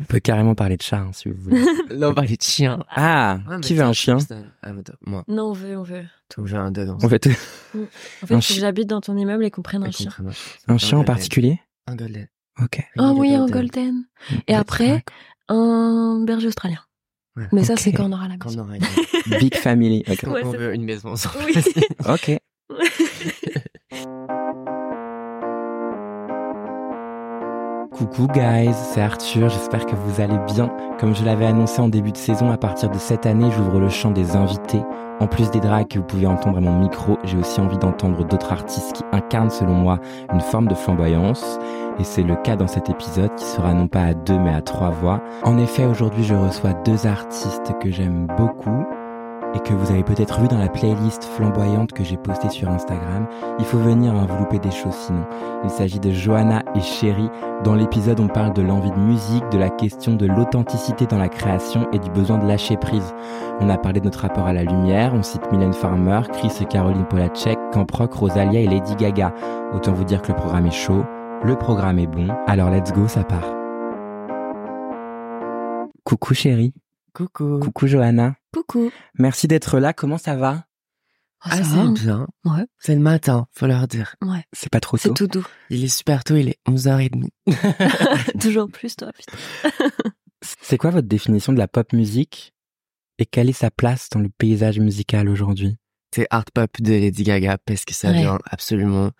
On peut carrément parler de chat, hein, si vous voulez. Là, on parlait de chien. Ah, Ouais, mais qui veut un chien Ah, mais attends, Moi, Non, on veut, on veut. donc j'ai un dedans. En fait, En fait, il faut chi- que j'habite dans ton immeuble et qu'on prenne un chien. un chien en particulier Un golden. Ok. Oh oui, un golden. Et après, un berger australien. Ouais. Mais ça, c'est quand on aura la Quand maison. on aura une... Big family. Ok. Ouais, on veut une maison ensemble. Oui. Ok. Coucou guys, c'est Arthur, j'espère que vous allez bien. Comme je l'avais annoncé en début de saison, à partir de cette année, j'ouvre le champ des invités. En plus des drags que vous pouvez entendre à mon micro, j'ai aussi envie d'entendre d'autres artistes qui incarnent selon moi une forme de flamboyance. Et c'est le cas dans cet épisode qui sera non pas à deux mais à trois voix. En effet, aujourd'hui je reçois deux artistes que j'aime beaucoup et que vous avez peut-être vu dans la playlist flamboyante que j'ai postée sur Instagram. Il faut venir, hein, vous loupez des choses sinon. Il s'agit de Johanna et Chéri. Dans l'épisode, on parle de l'envie de musique, de la question de l'authenticité dans la création et du besoin de lâcher prise. On a parlé de notre rapport à la lumière, on cite Mylène Farmer, Chris et Caroline Polacek, Camp Rock, Rosalia et Lady Gaga. Autant vous dire que le programme est chaud, le programme est bon, alors let's go, ça part. Coucou Chéri, Coucou. coucou Johanna. Coucou. Merci d'être là, comment ça va? Oh, Ah, ça c'est va, hein bien. Ouais. C'est le matin, faut leur dire. Ouais. C'est pas trop C'est tôt tout doux. Il est super tôt, il est 11h30. Toujours plus, toi, putain. C'est quoi votre définition de la pop musique? Et quelle est sa place dans le paysage musical aujourd'hui? C'est art pop de Lady Gaga parce que ça Ouais. vient absolument.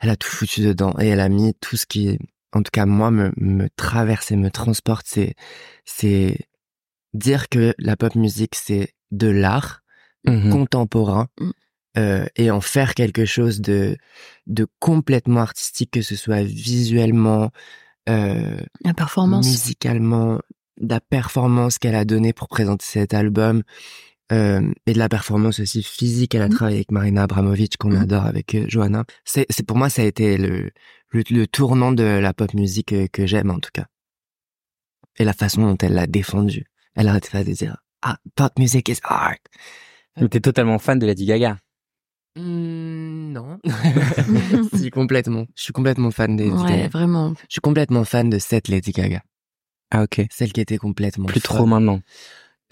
Elle a tout foutu dedans et elle a mis tout ce qui, en tout cas moi, me, me traverse et me transporte. C'est, c'est dire que la pop musique c'est de l'art Mhm. contemporain Mm. euh, et en faire quelque chose de de complètement artistique, que ce soit visuellement, euh, La performance. musicalement, de la performance qu'elle a donnée pour présenter cet album, euh, et de la performance aussi physique. Elle a Mhm. travaillé avec Marina Abramovic, qu'on Mhm. adore, avec euh, Johanna. C'est, c'est pour moi, ça a été le, le, le tournant de la pop musique euh, que j'aime, en tout cas. Et la façon dont elle l'a défendu. Elle arrête pas de dire, ah, pop music is art. Mais T'es totalement fan de Lady Gaga. Hmm, non. si, complètement. Je suis complètement fan des Lady Ouais, Gaga. vraiment. Je suis complètement fan de cette Lady Gaga. Ah ok. Celle qui était complètement Plus folle. trop maintenant.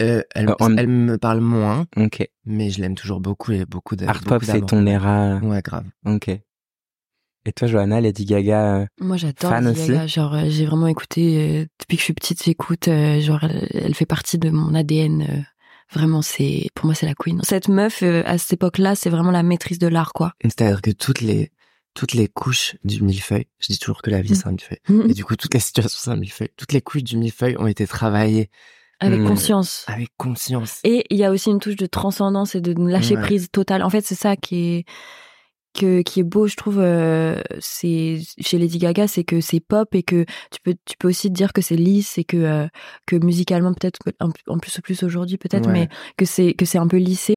Euh, elle, Euh, elle me parle moins, Ok. mais je l'aime toujours beaucoup et beaucoup de. Art beaucoup pop, c'est ton era. Ouais, grave. Ok. Et toi, Johanna, Lady Gaga, euh, Moi, j'adore Lady aussi Gaga. Genre, euh, j'ai vraiment écouté euh, depuis que je suis petite. J'écoute. euh, genre, elle, fait partie de mon ADN. euh, vraiment, c'est pour moi, c'est la queen. Cette meuf à cette époque-là, c'est vraiment la maîtrise de l'art, quoi. C'est-à-dire que toutes les toutes les couches du millefeuille, je dis toujours que la vie Mm. c'est un millefeuille, et du coup toutes les situations c'est un millefeuille, toutes les couches du millefeuille ont été travaillées Avec Hmm. conscience. avec conscience. Et il y a aussi une touche de transcendance et de lâcher prise totale. En fait, c'est ça qui est que qui est beau, je trouve. euh, c'est chez Lady Gaga, c'est que c'est pop et que tu peux tu peux aussi te dire que c'est lisse et que euh, que musicalement peut-être en plus plus aujourd'hui peut-être, Ouais. mais que c'est que c'est un peu lissé.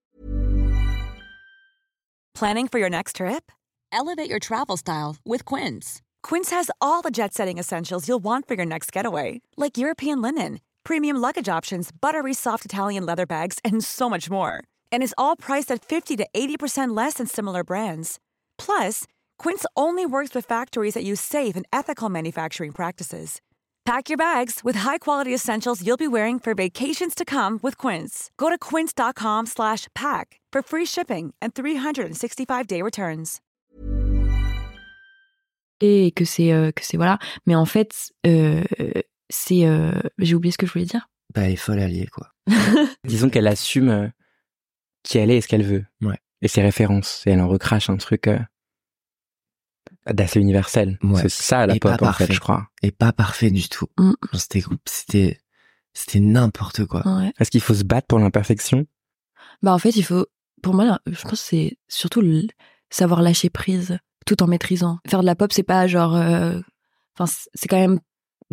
Planning for your next trip? Elevate your travel style with Quince. Quince has all the jet setting essentials you'll want for your next getaway, like European linen, premium luggage options, buttery soft Italian leather bags, and so much more. And is all priced at 50 to 80% less than similar brands. Plus, Quince only works with factories that use safe and ethical manufacturing practices. Pack your bags with high-quality essentials you'll be wearing for vacations to come with Quince. Go to quince.com slash pack for free shipping and 365-day returns. et que c'est euh, que c'est voilà. Mais en fait, euh, c'est euh, j'ai oublié ce que je voulais dire. Bah, elle est folle alliée quoi. disons qu'elle assume euh, qui elle est et ce qu'elle veut. Ouais. Et ses références. Et elle en recrache un truc euh, d'assez universel. Ouais. C'est ça la Et pop, pas en fait, je crois. Et pas parfait du tout. Mm. C'était c'était c'était n'importe quoi. Ouais. Est-ce qu'il faut se battre pour l'imperfection? Bah en fait, il faut pour moi je pense que c'est surtout le savoir lâcher prise tout en maîtrisant. Faire de la pop, c'est pas genre euh, enfin c'est quand même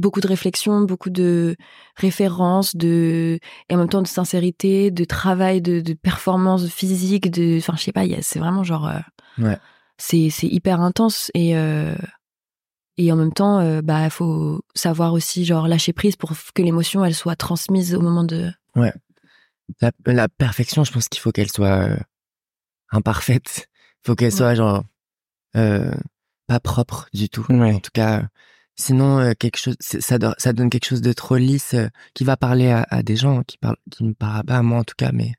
beaucoup de réflexion, beaucoup de références, de et en même temps de sincérité, de travail, de, de performance physique, de enfin je sais pas, c'est vraiment genre euh, Ouais. c'est c'est hyper intense et euh, et en même temps euh, bah il faut savoir aussi genre lâcher prise pour que l'émotion elle soit transmise au moment de La, la perfection, je pense qu'il faut qu'elle soit euh, imparfaite. faut qu'elle Ouais. soit genre euh, pas propre du tout. Ouais. En tout cas, Sinon, euh, quelque chose, ça, ça donne quelque chose de trop lisse euh, qui va parler à, des gens qui parlent, qui ne parlent pas à moi en tout cas, mais,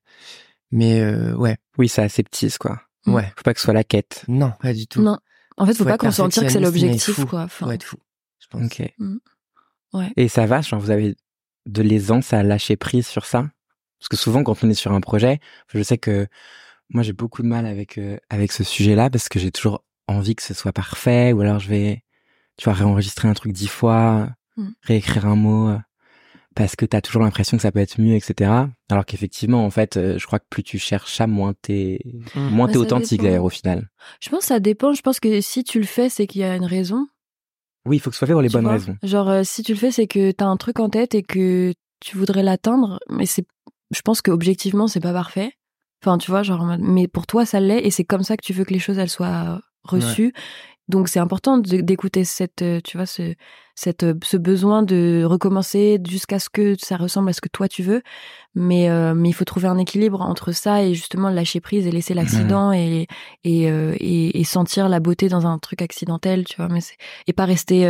mais euh, ouais. Oui, c'est aseptise quoi. Mm. Ouais. Faut pas que ce soit la quête. Non, pas du tout. Non. En fait, faut, faut pas consentir que c'est l'objectif quoi. Enfin... Faut être fou. Je pense. Ok. Mm. Ouais. Et ça va, genre vous avez de l'aisance à lâcher prise sur ça? Parce que souvent, quand on est sur un projet, je sais que moi j'ai beaucoup de mal avec avec ce sujet-là parce que j'ai toujours envie que ce soit parfait ou alors je vais tu vas réenregistrer un truc dix fois, mm. réécrire un mot euh, parce que t'as toujours l'impression que ça peut être mieux, etc. Alors qu'effectivement, en fait, euh, je crois que plus tu cherches ça, moins t'es, mm. moins t'es authentique d'ailleurs au final. Je pense que ça dépend. Je pense que si tu le fais, c'est qu'il y a une raison. Oui, il faut que ce soit fait pour les bonnes raisons. Genre, euh, si tu le fais, c'est que t'as un truc en tête et que tu voudrais l'atteindre, mais c'est, je pense que objectivement, c'est pas parfait. Enfin, tu vois, genre, mais pour toi, ça l'est et c'est comme ça que tu veux que les choses elles soient reçues. Donc c'est important d'écouter cette, euh, tu vois, ce, cette, euh, ce besoin de recommencer jusqu'à ce que ça ressemble à ce que toi tu veux. Mais, euh, mais il faut trouver un équilibre entre ça et justement lâcher prise et laisser l'accident et, et, et, sentir la beauté dans un truc accidentel, tu vois. Mais et pas rester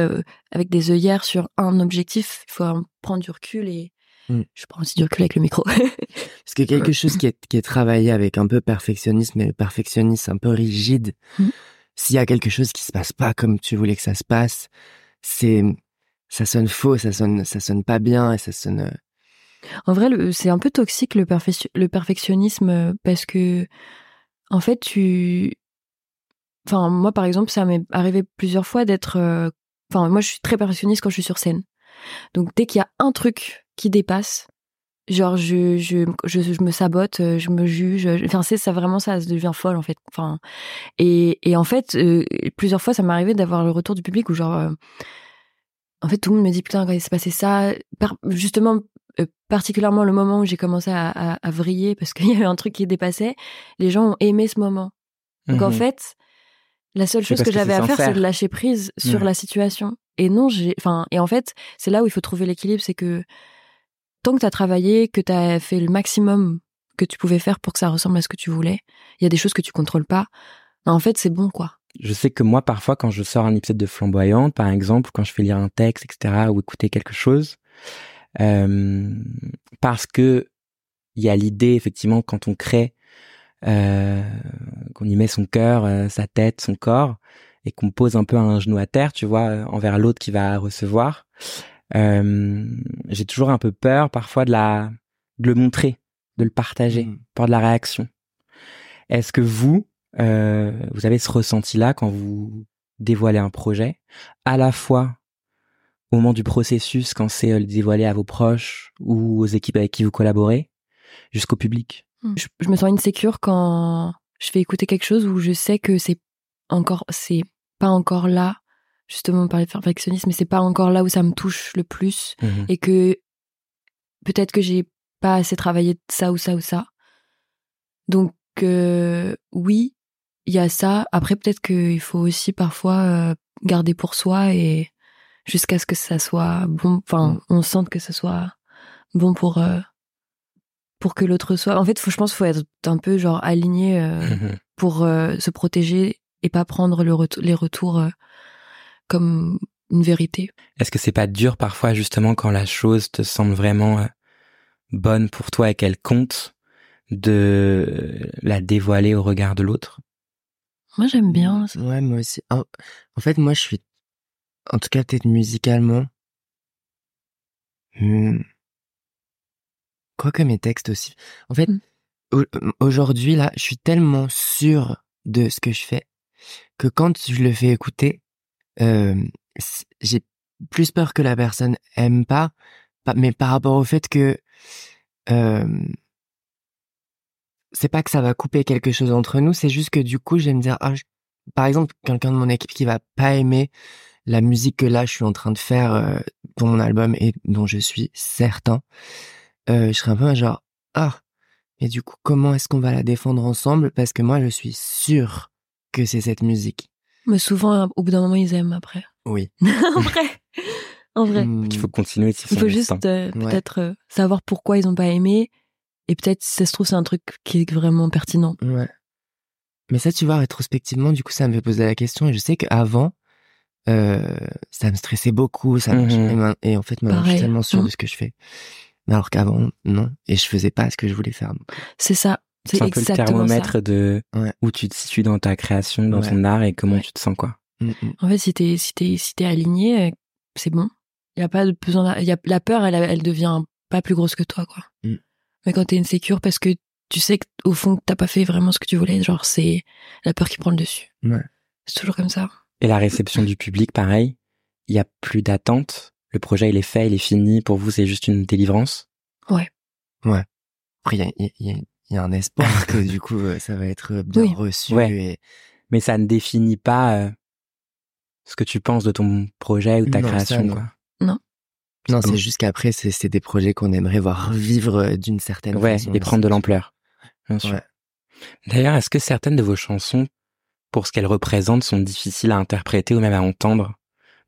avec des œillères sur un objectif. Il faut prendre du recul et, mm. Je prends aussi du recul avec le micro. Parce que quelque chose qui est, qui est travaillé avec un peu perfectionnisme, mais perfectionnisme un peu rigide, mm s'il y a quelque chose qui se passe pas comme tu voulais que ça se passe, c'est ça sonne faux, ça sonne ça sonne pas bien et ça sonne. Euh, en vrai, c'est un peu toxique le, le perfectionnisme euh, parce que en fait tu, enfin moi par exemple, ça m'est arrivé plusieurs fois d'être, euh, enfin moi je suis très perfectionniste quand je suis sur scène. Donc dès qu'il y a un truc qui dépasse, genre je, je, je, me sabote, euh, je me juge. Enfin, c'est ça vraiment ça, ça devient folle en fait. Enfin, et, et en fait, euh, plusieurs fois, ça m'est arrivé d'avoir le retour du public où genre, euh, en fait, tout le monde me dit putain, quand il s'est passé ça, justement, particulièrement le moment où j'ai commencé à, à, vriller parce qu'il y avait un truc qui dépassait, les gens ont aimé ce moment. Donc en mmh fait, la seule chose que j'avais à faire, c'est de lâcher prise sur la situation. Et non, j'ai, enfin, et en fait, c'est là où il faut trouver l'équilibre, c'est que tant que tu as travaillé, que tu as fait le maximum que tu pouvais faire pour que ça ressemble à ce que tu voulais, il y a des choses que tu contrôles pas. En fait, c'est bon, quoi. Je sais que moi, parfois, quand je sors un épisode de Flamboyante, par exemple, quand je fais lire un texte, etc., ou écouter quelque chose, euh, parce que il y a l'idée, effectivement, quand on crée, euh, qu'on y met son cœur, euh, sa tête, son corps, et qu'on pose un peu un genou à terre, tu vois, envers l'autre qui va recevoir. Euh, j'ai toujours un peu peur parfois de la de le montrer, de le partager, mmh. peur de la réaction. Est-ce que vous euh, vous avez ce ressenti-là quand vous dévoilez un projet, à la fois au moment du processus, quand c'est euh, dévoilé à vos proches ou aux équipes avec qui vous collaborez, jusqu'au public? Mmh. je, je, me sens insécure quand je fais écouter quelque chose où je sais que c'est encore, c'est pas encore là justement par le perfectionnisme, mais c'est pas encore là où ça me touche le plus mmh et que peut-être que j'ai pas assez travaillé ça ou ça ou ça. Donc euh, oui, il y a ça. Après peut-être qu'il faut aussi parfois euh, garder pour soi et jusqu'à ce que ça soit bon. Enfin, mmh. on sente que ça soit bon pour euh, pour que l'autre soit. En fait, faut, je pense, faut être un peu genre aligné mmh pour se protéger et pas prendre le les retours comme une vérité. Est-ce que c'est pas dur parfois justement quand la chose te semble vraiment euh, bonne pour toi et qu'elle compte de la dévoiler au regard de l'autre? Moi j'aime bien. Ouais, moi aussi. En, fait, moi je suis, en tout cas peut-être musicalement, hmm, quoi que mes textes aussi. En fait, hmm. aujourd'hui là, je suis tellement sûr de ce que je fais que quand je le fais écouter, j'ai plus peur que la personne aime pas, mais par rapport au fait que euh, c'est pas que ça va couper quelque chose entre nous, c'est juste que du coup, je vais me dire, ah, par exemple, quelqu'un de mon équipe qui va pas aimer la musique que là je suis en train de faire euh, pour mon album et dont je suis certain, euh, je serais un peu genre, ah, et du coup, comment est-ce qu'on va la défendre ensemble? Parce que moi, je suis sûr que c'est cette musique. Mais souvent, au bout d'un moment, ils aiment après. Oui. en vrai. En vrai. Hmm. Il faut continuer. Il faut juste euh, peut-être euh, savoir pourquoi ils ont pas aimé. Et peut-être, si ça se trouve, c'est un truc qui est vraiment pertinent. Ouais. Mais ça, tu vois, rétrospectivement, du coup, ça me fait poser la question. Et je sais qu'avant, euh, ça me stressait beaucoup. Ça, Mhm. et, en fait, maintenant, je suis tellement sûre Mhm. de ce que je fais. Mais Alors qu'avant, non. Et je faisais pas ce que je voulais faire. C'est ça. C'est C'est un peu le ça. thermomètre de Ouais. où tu te situes dans ta création, dans Ouais. ton art et comment Ouais. tu te sens, quoi. Mm, mm. En fait, si t'es si t'es si t'es aligné, euh, c'est bon. Il y a pas de besoin. d'a- y a, la peur, elle elle devient pas plus grosse que toi, quoi. Mm. Mais quand t'es insécure, parce que tu sais que au fond t'as pas fait vraiment ce que tu voulais, genre c'est la peur qui prend le dessus. Ouais. C'est toujours comme ça. Et la réception du public, pareil. Il y a plus d'attente. Le projet, il est fait, il est fini. Pour vous, c'est juste une délivrance. Après, il y a, il y a- il y a- il y a un espoir que du coup, euh, ça va être bien Oui. reçu. Ouais. Et... Mais ça ne définit pas euh, ce que tu penses de ton projet ou de ta Non, ça, création, non. quoi. Non, c'est juste qu'après, c'est des projets qu'on aimerait voir vivre euh, d'une certaine Ouais, façon. et prendre de l'ampleur. Bien sûr. Ouais. D'ailleurs, est-ce que certaines de vos chansons, pour ce qu'elles représentent, sont difficiles à interpréter ou même à entendre,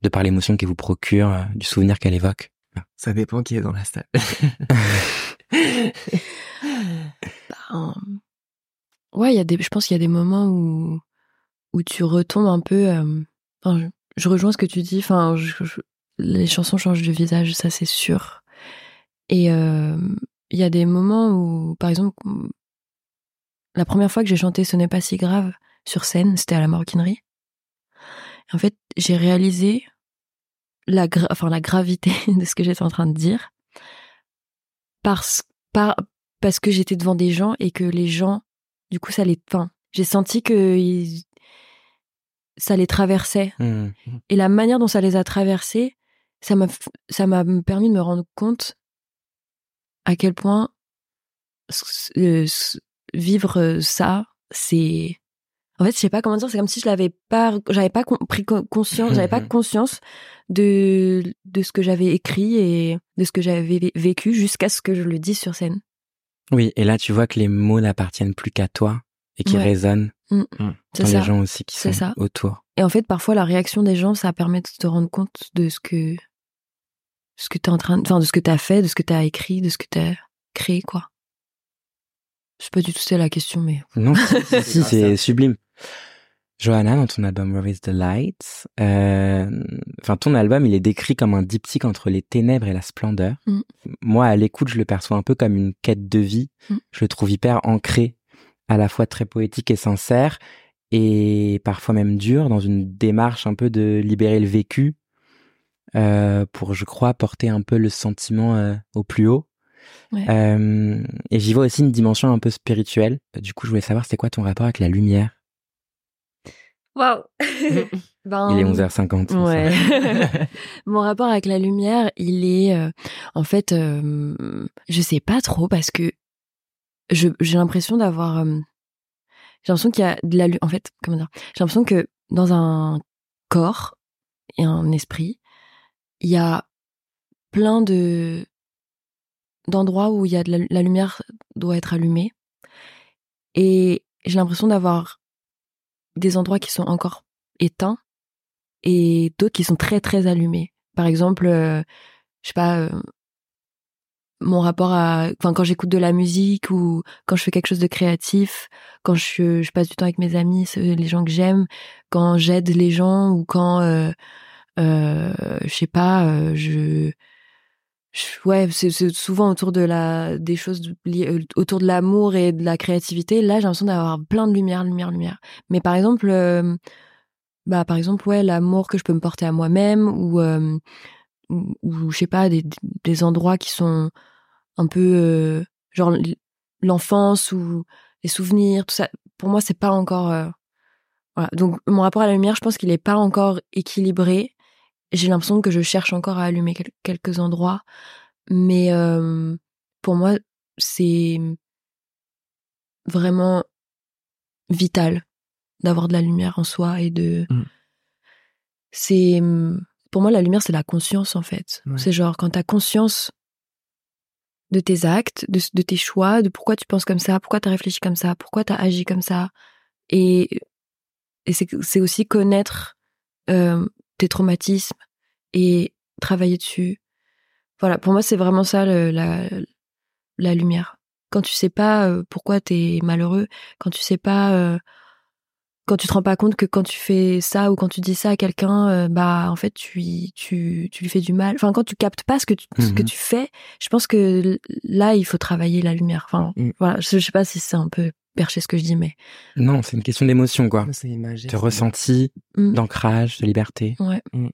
de par l'émotion qu'elles vous procurent, euh, du souvenir qu'elles évoquent? Ça dépend qui est dans la salle. Ouais, il y a des. Je pense qu'il y a des moments où où tu retombes un peu. euh, enfin, je, rejoins ce que tu dis. Enfin, les chansons changent de visage, ça c'est sûr. Et euh, il y a des moments où, par exemple, la première fois que j'ai chanté "Ce n'est pas si grave" sur scène, c'était à la maroquinerie. En fait, j'ai réalisé la, enfin, la gravité de ce que j'étais en train de dire parce, par, parce que j'étais devant des gens et que les gens, du coup, ça les. Enfin, j'ai senti que ils- ça les traversait. Hmm. Et la manière dont ça les a traversés, ça m'a, f- ça m'a permis de me rendre compte à quel point euh, vivre euh, ça, c'est. En fait, je sais pas comment dire, c'est comme si je l'avais pas, j'avais pas pris co- conscience, j'avais pas conscience de, de ce que j'avais écrit et de ce que j'avais vé- vécu jusqu'à ce que je le dise sur scène. Oui, et là, tu vois que les mots n'appartiennent plus qu'à toi et qui Ouais. résonnent C'est dans ça. les gens aussi qui C'est sont ça. autour. Et en fait, parfois, la réaction des gens, ça permet de te rendre compte de ce que, ce que t'es en train, de- enfin, de ce que t'as fait, de ce que t'as écrit, de ce que t'as créé, quoi. Je sais pas du tout c'est la question, mais Non, si, c'est ça. sublime. Johanna, dans ton album Where is the Light, euh, enfin ton album, il est décrit comme un diptyque entre les ténèbres et la splendeur. Mm. Moi, à l'écoute, je le perçois un peu comme une quête de vie. Mm. Je le trouve hyper ancré, à la fois très poétique et sincère, et parfois même dur, dans une démarche un peu de libérer le vécu, euh, pour, je crois, porter un peu le sentiment euh, au plus haut. Ouais. Et j'y vois aussi une dimension un peu spirituelle. Du coup, je voulais savoir, c'est quoi ton rapport avec la lumière? Waouh. ben, Il est 11h50. c'est ça. Ouais. Mon rapport avec la lumière, il est, euh, en fait, euh, je sais pas trop parce que j'ai l'impression d'avoir, euh, j'ai l'impression qu'il y a de la, lu- en fait, comment dire, j'ai l'impression que dans un corps et un esprit, il y a plein de d'endroits où il y a de la, la lumière doit être allumée et j'ai l'impression d'avoir des endroits qui sont encore éteints et d'autres qui sont très très allumés. Par exemple, euh, je sais pas, euh, mon rapport à, enfin quand j'écoute de la musique ou quand je fais quelque chose de créatif, quand je, passe du temps avec mes amis, les gens que j'aime, quand j'aide les gens ou quand, euh, je sais pas, je- ouais, c'est souvent autour de la, des choses liées euh, autour de l'amour et de la créativité. Là, j'ai l'impression d'avoir plein de lumière, lumière, lumière. Mais par exemple, euh, bah par exemple ouais l'amour que je peux me porter à moi-même ou euh, ou, je sais pas des, des endroits qui sont un peu genre l'enfance ou les souvenirs tout ça pour moi c'est pas encore voilà donc mon rapport à la lumière je pense qu'il est pas encore équilibré j'ai l'impression que je cherche encore à allumer quel- quelques endroits mais euh, pour moi c'est vraiment vital d'avoir de la lumière en soi et de Mm. c'est pour moi la lumière c'est la conscience en fait Ouais. c'est genre quand t'as conscience de tes actes de, de tes choix de pourquoi tu penses comme ça pourquoi t'as réfléchi comme ça pourquoi t'as agi comme ça et et c'est c'est aussi connaître euh, tes traumatismes et travailler dessus voilà pour moi c'est vraiment ça le- la la lumière quand tu sais pas euh, pourquoi t'es malheureux quand tu sais pas euh, quand tu te rends pas compte que quand tu fais ça ou quand tu dis ça à quelqu'un, euh, bah en fait tu, tu tu lui fais du mal. Enfin quand tu captes pas ce que tu, ce que Mhm. tu fais, je pense que là il faut travailler la lumière. Enfin Mm. voilà, je, je sais pas si c'est un peu perché ce que je dis, mais Non, c'est une question d'émotion, quoi. C'est imagé. De ressenti, Mm. d'ancrage, de liberté. Ouais. Mm.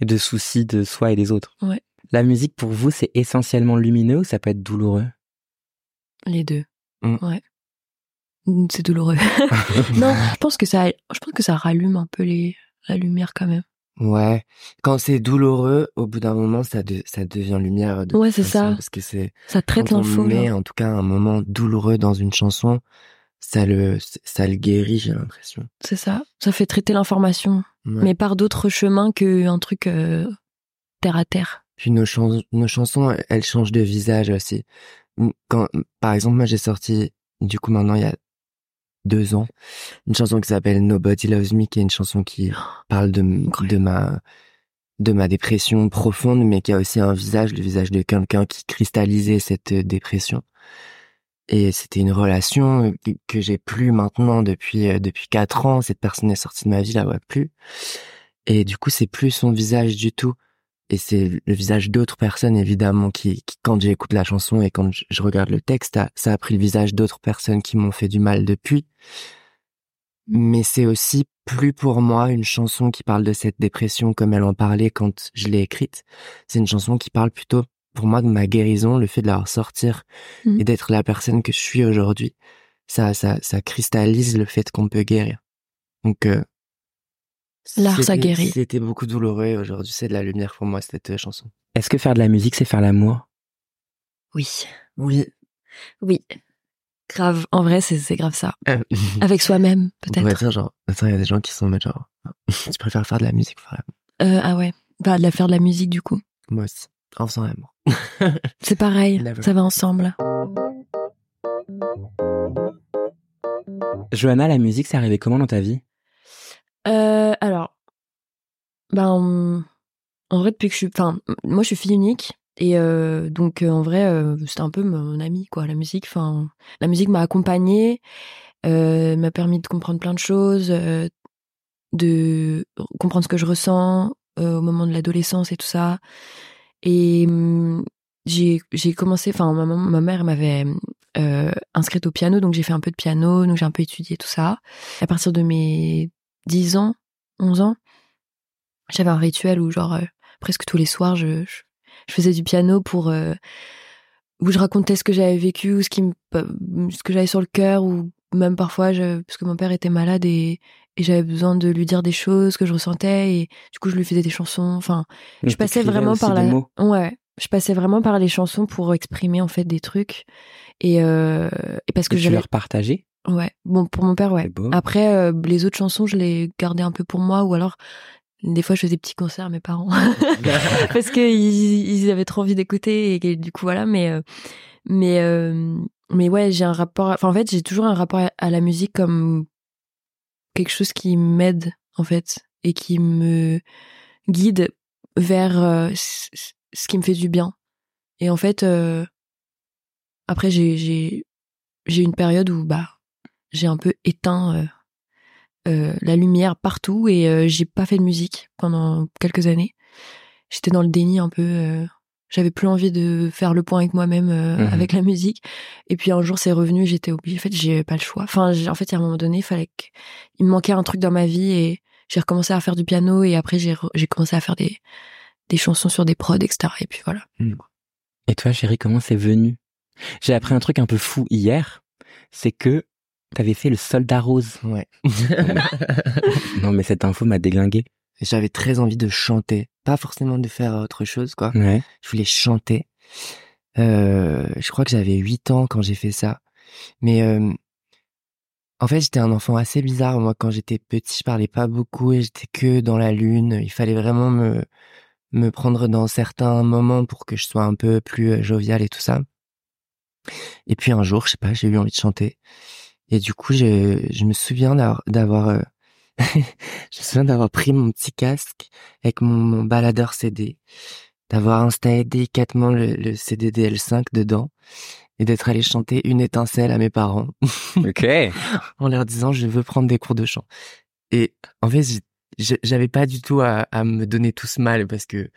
Et de soucis de soi et des autres. Ouais. La musique, pour vous, c'est essentiellement lumineux ou ça peut être douloureux? Les deux. Mm. Ouais. C'est douloureux. non, je pense que ça, je pense que ça rallume un peu les la lumière quand même. Ouais. Quand c'est douloureux, au bout d'un moment, ça, de- ça devient lumière. De Ouais, c'est ça. Parce que c'est Ça traite l'info. genre. en tout cas un moment douloureux dans une chanson, ça le, ça le guérit, j'ai l'impression. C'est ça. Ça fait traiter l'information, Ouais. mais par d'autres chemins qu'un truc euh, terre à terre. Puis nos, chans- nos chansons, elles changent de visage aussi. Quand, par exemple, moi j'ai sorti, du coup maintenant il y a deux ans, une chanson qui s'appelle Nobody Loves Me, qui est une chanson qui parle de, de ma de ma dépression profonde, mais qui a aussi un visage, le visage de quelqu'un qui cristallisait cette euh, dépression. Et c'était une relation que, que j'ai plus maintenant depuis euh, depuis quatre ans. Cette personne est sortie de ma vie, la vois plus. Et du coup, c'est plus son visage du tout. Et c'est le visage d'autres personnes, évidemment, qui, qui quand j'écoute la chanson et quand je, regarde le texte, ça, a pris le visage d'autres personnes qui m'ont fait du mal depuis. Mais c'est aussi plus pour moi une chanson qui parle de cette dépression comme elle en parlait quand je l'ai écrite. C'est une chanson qui parle plutôt pour moi de ma guérison, le fait de la ressortir Mhm. et d'être la personne que je suis aujourd'hui. Ça, ça, ça cristallise le fait qu'on peut guérir. Donc, euh, L'art, ça c'était- guérit. C'était beaucoup douloureux aujourd'hui c'est de la lumière pour moi cette euh, chanson. Est-ce que faire de la musique, c'est faire l'amour? Oui. Oui. Oui. Grave. En vrai, c'est grave ça. Euh, Avec soi-même, peut-être. dire genre, attends, il y a des gens qui sont en genre, tu préfères faire de la musique, faire la- Euh, ah ouais. Bah, de la faire de la musique du coup. moi aussi, en faisant l'amour. C'est pareil. Never. Ça va ensemble. Johanna, la musique, c'est arrivé comment dans ta vie? Euh, alors, ben, en vrai, depuis que je suis, enfin, moi, je suis fille unique. Et euh, donc, euh, en vrai, c'était un peu mon ami, quoi, la musique. Enfin, la musique m'a accompagnée, m'a permis de comprendre plein de choses, de comprendre ce que je ressens au moment de l'adolescence et tout ça. Et hum, j'ai commencé, enfin, ma, mère m'avait inscrite au piano, donc j'ai fait un peu de piano, donc j'ai un peu étudié tout ça. À partir de mes 10 ans, 11 ans, j'avais un rituel où genre euh, presque tous les soirs je, je, je faisais du piano pour euh, où je racontais ce que j'avais vécu ou ce qui me ce que j'avais sur le cœur ou même parfois je, parce que mon père était malade et, et j'avais besoin de lui dire des choses que je ressentais et du coup je lui faisais des chansons enfin je passais vraiment par la mots. ouais je passais vraiment par les chansons pour exprimer en fait des trucs et, euh, et parce que j'avais leur partageais? Ouais, bon pour mon père ouais. Après euh, les autres chansons, je les gardais un peu pour moi ou alors des fois je faisais des petits concerts à mes parents parce que ils, ils avaient trop envie d'écouter et du coup voilà mais euh, mais euh, mais ouais, j'ai un rapport enfin en fait, j'ai toujours un rapport à- la musique comme quelque chose qui m'aide en fait et qui me guide vers euh, ce qui me fait du bien. Et en fait euh, après j'ai j'ai j'ai une période où bah j'ai un peu éteint euh, euh, la lumière partout et euh, j'ai pas fait de musique pendant quelques années. J'étais dans le déni un peu. j'avais plus envie de faire le point avec moi-même Mhm. avec la musique. Et puis un jour c'est revenu, j'étais obligée. En fait, j'ai pas le choix. Enfin, en fait, à un moment donné, il fallait que... il me manquait un truc dans ma vie et j'ai recommencé à faire du piano et après j'ai re- commencé à faire des des chansons sur des prods, etc. Et puis voilà. Et toi, chérie, comment c'est venu? J'ai appris un truc un peu fou hier, c'est que t'avais fait le soldat rose. Ouais. Non, mais cette info m'a déglingué. J'avais très envie de chanter, pas forcément de faire autre chose, quoi. Ouais. Je voulais chanter. Euh, je crois que j'avais 8 ans quand j'ai fait ça. Mais euh, en fait, j'étais un enfant assez bizarre. Moi, quand j'étais petit, je parlais pas beaucoup et j'étais que dans la lune. Il fallait vraiment me me prendre dans certains moments pour que je sois un peu plus euh, jovial et tout ça. Et puis un jour, je sais pas, j'ai eu envie de chanter. Et du coup, je, je me souviens d'avoir, d'avoir euh, je me souviens d'avoir pris mon petit casque avec mon, mon baladeur CD, d'avoir installé délicatement le, le CD DL5 dedans et d'être allé chanter une étincelle à mes parents. Ok. en leur disant je veux prendre des cours de chant. Et en fait, j'avais pas du tout à, me donner tout ce mal parce que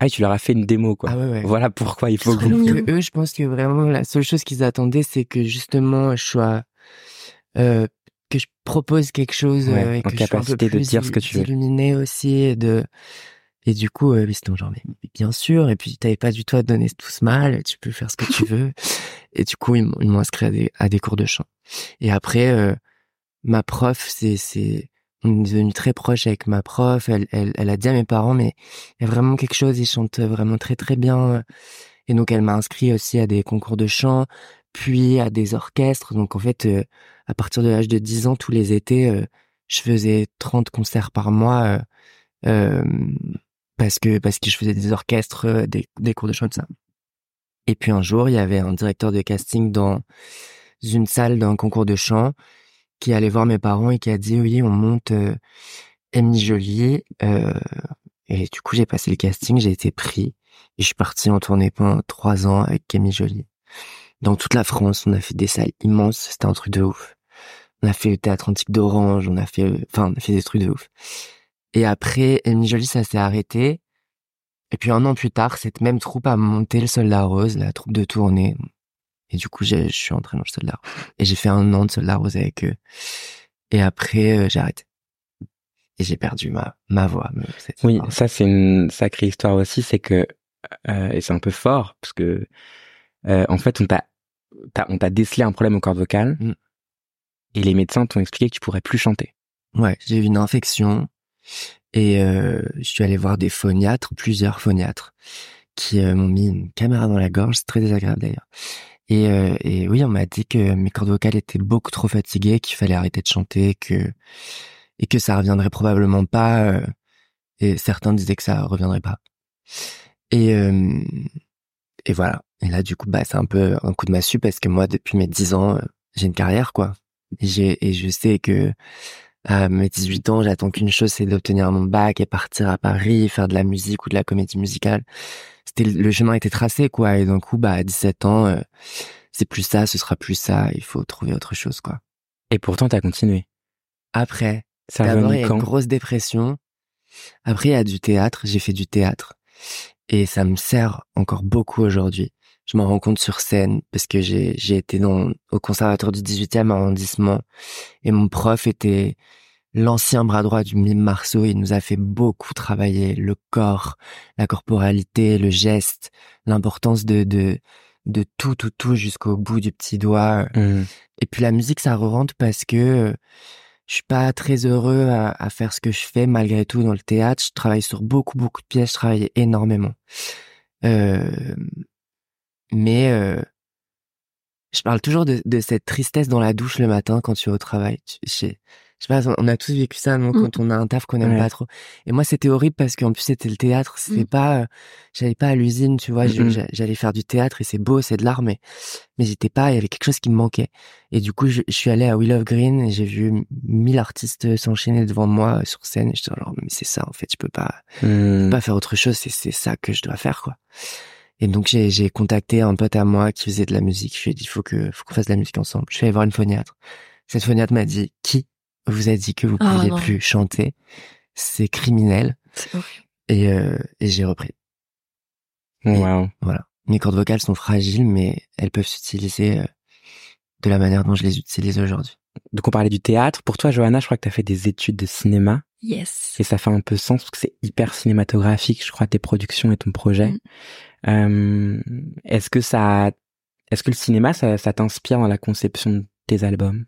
ah, tu leur as fait une démo quoi. Ah ouais, ouais. Voilà pourquoi il faut que, eux, je pense que vraiment la seule chose qu'ils attendaient, c'est que justement je sois euh, que je propose quelque chose euh, et que capacité je un peu plus de dire ce que tu veux. Illuminé aussi et de et du coup, euh, c'était genre, mais, bien sûr. Et puis, t'avais pas du tout à te donner tout ce mal. Tu peux faire ce que tu veux. et du coup, ils m'ont inscrit à des, à des cours de chant. Et après, euh, ma prof, c'est, c'est, on est devenu très proche avec ma prof. Elle, elle, elle a dit à mes parents, mais il y a vraiment quelque chose. Ils chantent vraiment très, très bien. Et donc, elle m'a inscrit aussi à des concours de chant, puis à des orchestres. Donc, en fait, euh, à partir de l'âge de 10 ans, tous les étés, euh, je faisais 30 concerts par mois. Euh, parce que parce que je faisais des orchestres, des, cours de chant, tout ça. Et puis un jour, il y avait un directeur de casting dans une salle d'un concours de chant qui allait voir mes parents et qui a dit oui, on monte euh, Jolie. Et du coup, j'ai passé le casting, j'ai été pris et je suis parti en tournée pendant trois ans avec Camille Jolie. Dans toute la France, on a fait des salles immenses, c'était un truc de ouf. On a fait le théâtre antique d'Orange, on a fait, enfin, on a fait des trucs de ouf. Et après, Amy Jolie, ça s'est arrêté. Et puis un an plus tard, cette même troupe a monté le Soldat Rose, la troupe de tournée. Et du coup, je suis entré dans le Soldat Rose. Et j'ai fait un an de Soldat Rose avec eux. Et après, euh, j'ai arrêté. Et j'ai perdu ma, ma voix. Oui, ça c'est une sacrée histoire aussi, c'est que, euh, et c'est un peu fort, parce que, euh, en fait, on t'a, on t'a décelé un problème au corps vocal, mm. et les médecins t'ont expliqué que tu pourrais plus chanter. Ouais, j'ai eu une infection et euh, je suis allé voir des phoniatres, plusieurs phoniatres, qui euh, m'ont mis une caméra dans la gorge, c'est très désagréable d'ailleurs. Et, euh, et oui, on m'a dit que mes cordes vocales étaient beaucoup trop fatiguées, qu'il fallait arrêter de chanter, que et que ça reviendrait probablement pas. et certains disaient que ça reviendrait pas. Et et voilà. Et là, du coup, bah, c'est un peu un coup de massue parce que moi, depuis mes 10 ans, j'ai une carrière, quoi. Et, j'ai, et je sais que à mes 18 ans, j'attends qu'une chose, c'est d'obtenir mon bac et partir à Paris, faire de la musique ou de la comédie musicale. C'était le chemin était tracé quoi et d'un coup bah à 17 ans euh, c'est plus ça, ce sera plus ça, il faut trouver autre chose quoi. Et pourtant t'as continué. Après, d'abord il y a une grosse dépression. Après il y a du théâtre, j'ai fait du théâtre et ça me sert encore beaucoup aujourd'hui. Je m'en rends compte sur scène parce que j'ai j'ai été dans au conservatoire du 18e arrondissement et mon prof était l'ancien bras droit du mime Marceau. Il nous a fait beaucoup travailler le corps, la corporalité, le geste, l'importance de, de, de tout, tout, tout jusqu'au bout du petit doigt. Mmh. Et puis la musique, ça re-rentre parce que je suis pas très heureux à, faire ce que je fais malgré tout dans le théâtre. Je travaille sur beaucoup, beaucoup de pièces. Je travaille énormément. Euh, mais euh, je parle toujours de, de, cette tristesse dans la douche le matin quand tu es au travail. Sais pas, on a tous vécu ça, non, mmh. quand on a un taf qu'on aime pas trop. Et moi, c'était horrible parce qu'en plus, c'était le théâtre. C'était mmh. pas, euh, j'allais pas à l'usine, tu vois. Mmh, j'allais faire du théâtre et c'est beau, c'est de l'art, mais, mais j'étais pas, il y avait quelque chose qui me manquait. Et du coup, je, suis allé à Will of Green et j'ai vu mille artistes s'enchaîner devant moi sur scène. Et je dis, alors, mais c'est ça, en fait, je peux pas, peux pas faire autre chose. C'est, c'est ça que je dois faire, quoi. Et donc j'ai, j'ai contacté un pote à moi qui faisait de la musique. Je lui ai dit, il faut que, faut qu'on fasse de la musique ensemble. Je suis allé voir une phoniatre. Cette phoniatre m'a dit, qui? Vous a dit que vous ne ah, pouviez plus chanter. C'est criminel. Et, euh, et j'ai repris. Wow. Voilà. Mes cordes vocales sont fragiles, mais elles peuvent s'utiliser euh, de la manière dont je les utilise aujourd'hui. Donc on parlait du théâtre. Pour toi, Johanna, je crois que tu as fait des études de cinéma. Yes. Et ça fait un peu sens parce que c'est hyper cinématographique, je crois, tes productions et ton projet. Mm. Euh, est-ce que ça, est-ce que le cinéma, ça, ça t'inspire dans la conception de tes albums?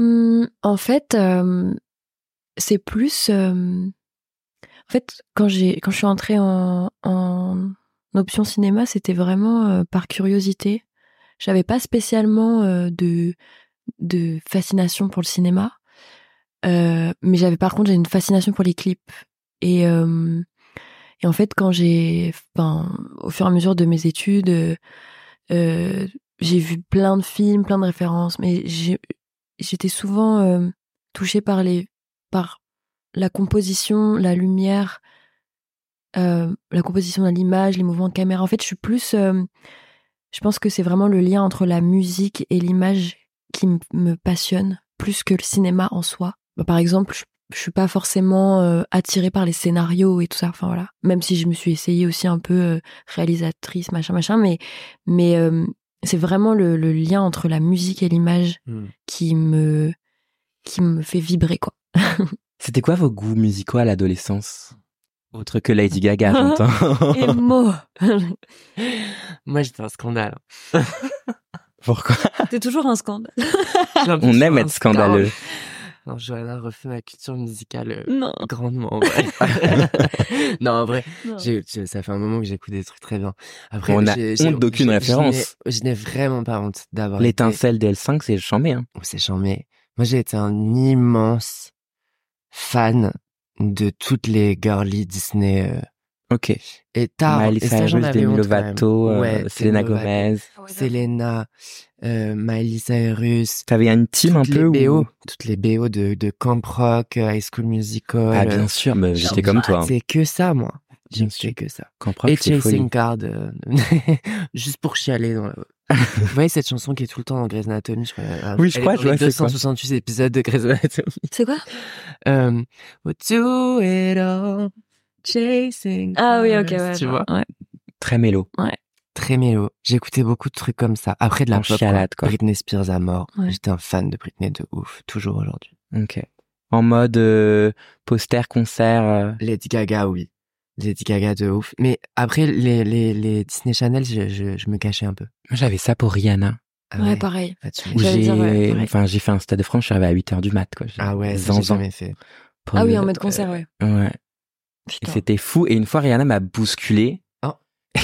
Mmh, en fait, c'est plus. en fait, quand j'ai quand je suis entrée en, option cinéma, c'était vraiment par curiosité. J'avais pas spécialement de fascination pour le cinéma, mais j'avais par contre j'ai une fascination pour les clips. Et en fait, quand j'ai, au fur et à mesure de mes études, j'ai vu plein de films, plein de références, mais j'ai j'étais souvent euh, touchée par les par la composition, la lumière, euh, la composition de l'image, les mouvements de caméra. En fait, je suis plus euh, je pense que c'est vraiment le lien entre la musique et l'image qui me passionne plus que le cinéma en soi. Bah, par exemple, je, je suis pas forcément attirée par les scénarios et tout ça. Enfin voilà. Même si je me suis essayée aussi un peu réalisatrice, machin, machin, mais c'est vraiment le, le lien entre la musique et l'image Hmm. qui me qui me fait vibrer quoi. C'était quoi vos goûts musicaux à l'adolescence? Autre que Lady Gaga, j'entends. Et mots. Moi, j'étais un scandale. Pourquoi? C'est toujours un scandale. On aime être scandaleux. Non, Johanna refait ma culture musicale euh, Non. grandement. en vrai. non, en vrai, non. j'ai- j'ai- ça fait un moment que j'écoute des trucs très bien. Après, On a honte d'aucune référence. Je n'ai- je n'ai vraiment pas honte d'avoir été... L'étincelle des L5, c'est chambé. Hein. Oh, c'est chambé. Moi, j'ai été un immense fan de toutes les girly Disney. euh, Ok. et tard. Miley et ça, j'en Cyrus, avais Demi. Lovato, euh, Ouais, Selena Demi Lovato, Gomez. Selena, euh, Miley Cyrus. T'avais une team un toutes peu les. BO, toutes les BO de, de Camp Rock, euh, High School Musical. Ah euh, bien sûr, mais j'étais comme toi. hein. C'est que ça, moi. Bien J'écoutais sûr. que ça. Camp Rock, et. Chasing Card, euh, juste pour chialer. Dans la... Vous voyez cette chanson qui est tout le temps dans Grey's Anatomy je crois, Oui, je crois, je vois, c'est quoi 268 épisodes de Grey's Anatomy. C'est quoi? Euh, we'll do it all, chasing Ah oui, ok, ouais. Tu je vois? Ouais. Très mélo. Très mélo. J'écoutais beaucoup de trucs comme ça. Après de la En pop, chialade, quoi. Britney Spears à mort. Ouais. J'étais un fan de Britney de ouf, toujours aujourd'hui. Ok. En mode euh, poster, concert. euh, Lady Gaga, oui. Lady Gaga de ouf. Mais après, les, les, les Disney Channel, je, je, je me cachais un peu. Moi, j'avais ça pour Rihanna. Ah Ouais, pareil. J'ai, ouais, pareil. enfin, j'ai fait un stade de France, je suis arrivé à 8 heures du mat, quoi. Ah ouais, ça, j'ai jamais fait. pour Ah oui, le- en mode concert, ouais. Ouais. C'était fou. Et une fois, Rihanna m'a bousculé. Oh.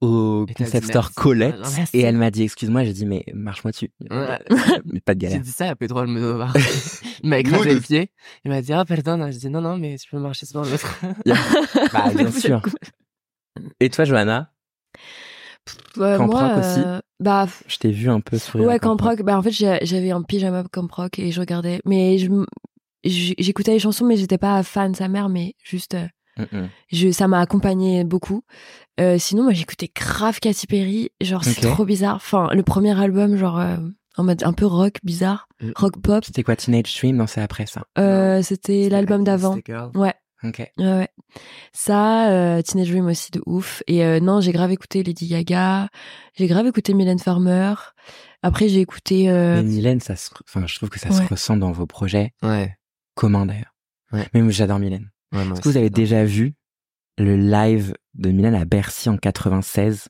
au Et concept dit store merci. Colette. Ah. Et elle m'a dit, excuse-moi, j'ai dit, mais marche-moi dessus. Ouais. Mais pas de J'ai galère. dit ça à Pedro Almodovar. il m'a écrasé le pied. Il m'a dit, ah, pardon. Je dis, non, non, mais tu peux marcher sur l'autre. Bah, bien sûr. Et toi, Johanna? Camp moi, aussi? euh, Bah, Je t'ai vu un peu sourire. ouais, Camp Rock. Bah, en fait, j'ai- j'avais un pyjama Camp Rock et je regardais. Mais je j'écoutais les chansons, mais j'étais pas fan de sa mère, mais juste, euh, Mm, mm. je, ça m'a accompagné beaucoup. Euh, sinon, moi, j'écoutais grave Katy Perry. Genre, c'est trop bizarre. Enfin, le premier album, genre, euh, en mode un peu rock, bizarre. Rock pop. C'était quoi, Teenage Dream? Non, c'est après ça. Euh, c'était l'album d'avant. Ouais. Ok. Ouais, ouais. Ça, euh, Teenage Dream aussi de ouf. Et euh, non, j'ai grave écouté Lady Gaga. J'ai grave écouté Mylène Farmer. Après, j'ai écouté. euh, Mais Mylène, ça se, enfin, je trouve que ça se ressent dans vos projets Ouais. Communs d'ailleurs. Ouais. Même j'adore Mylène. ouais Est-ce que vous avez déjà vu le live de Mylène à Bercy en 96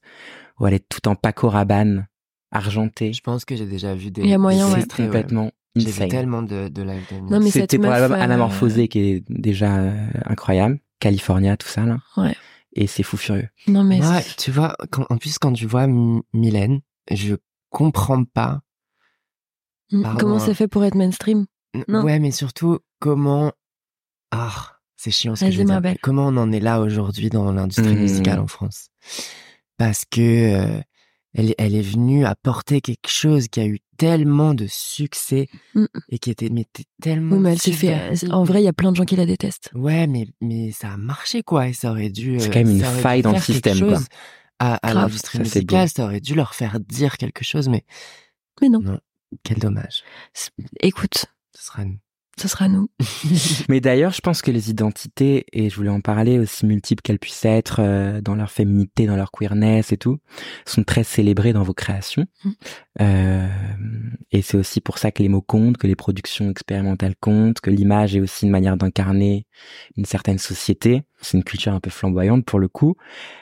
où elle est tout en Paco Rabanne, argentée? Je pense que j'ai déjà vu des. Il y a moyen, ouais. Complètement J'ai vu insane. tellement de, de live de Non, mais C'était pour l'album euh, Anamorphosé qui est déjà euh, incroyable. California, tout ça, là. Ouais. Et c'est fou furieux. Non, mais. Moi, tu vois, quand, en plus, quand tu vois M- Mylène, je comprends pas. Mm, pardon, Comment hein. c'est fait pour être mainstream? Non. Ouais, mais surtout, comment. Ah, c'est chiant ce que Vas-y, je veux ma dire. belle. Comment on en est là aujourd'hui dans l'industrie musicale en France? Parce que euh, elle, est- elle est venue apporter quelque chose qui a eu tellement de succès Mm. et qui était, mais t- tellement. Oui, mais elle s'est fait. En vrai, il y a plein de gens qui la détestent. Ouais, mais, mais ça a marché, quoi. Et ça aurait dû. C'est euh, quand même une faille dans le système, quoi. À, l'industrie musicale, ça aurait dû leur faire dire quelque chose, mais Mais non. quel dommage. Écoute, Ce sera nous. ce sera nous. Mais d'ailleurs, je pense que les identités, et je voulais en parler, aussi multiples qu'elles puissent être, euh, dans leur féminité, dans leur queerness et tout, sont très célébrées dans vos créations. Mm. Euh, et c'est aussi pour ça que les mots comptent, que les productions expérimentales comptent, que l'image est aussi une manière d'incarner une certaine société. C'est une culture un peu flamboyante pour le coup.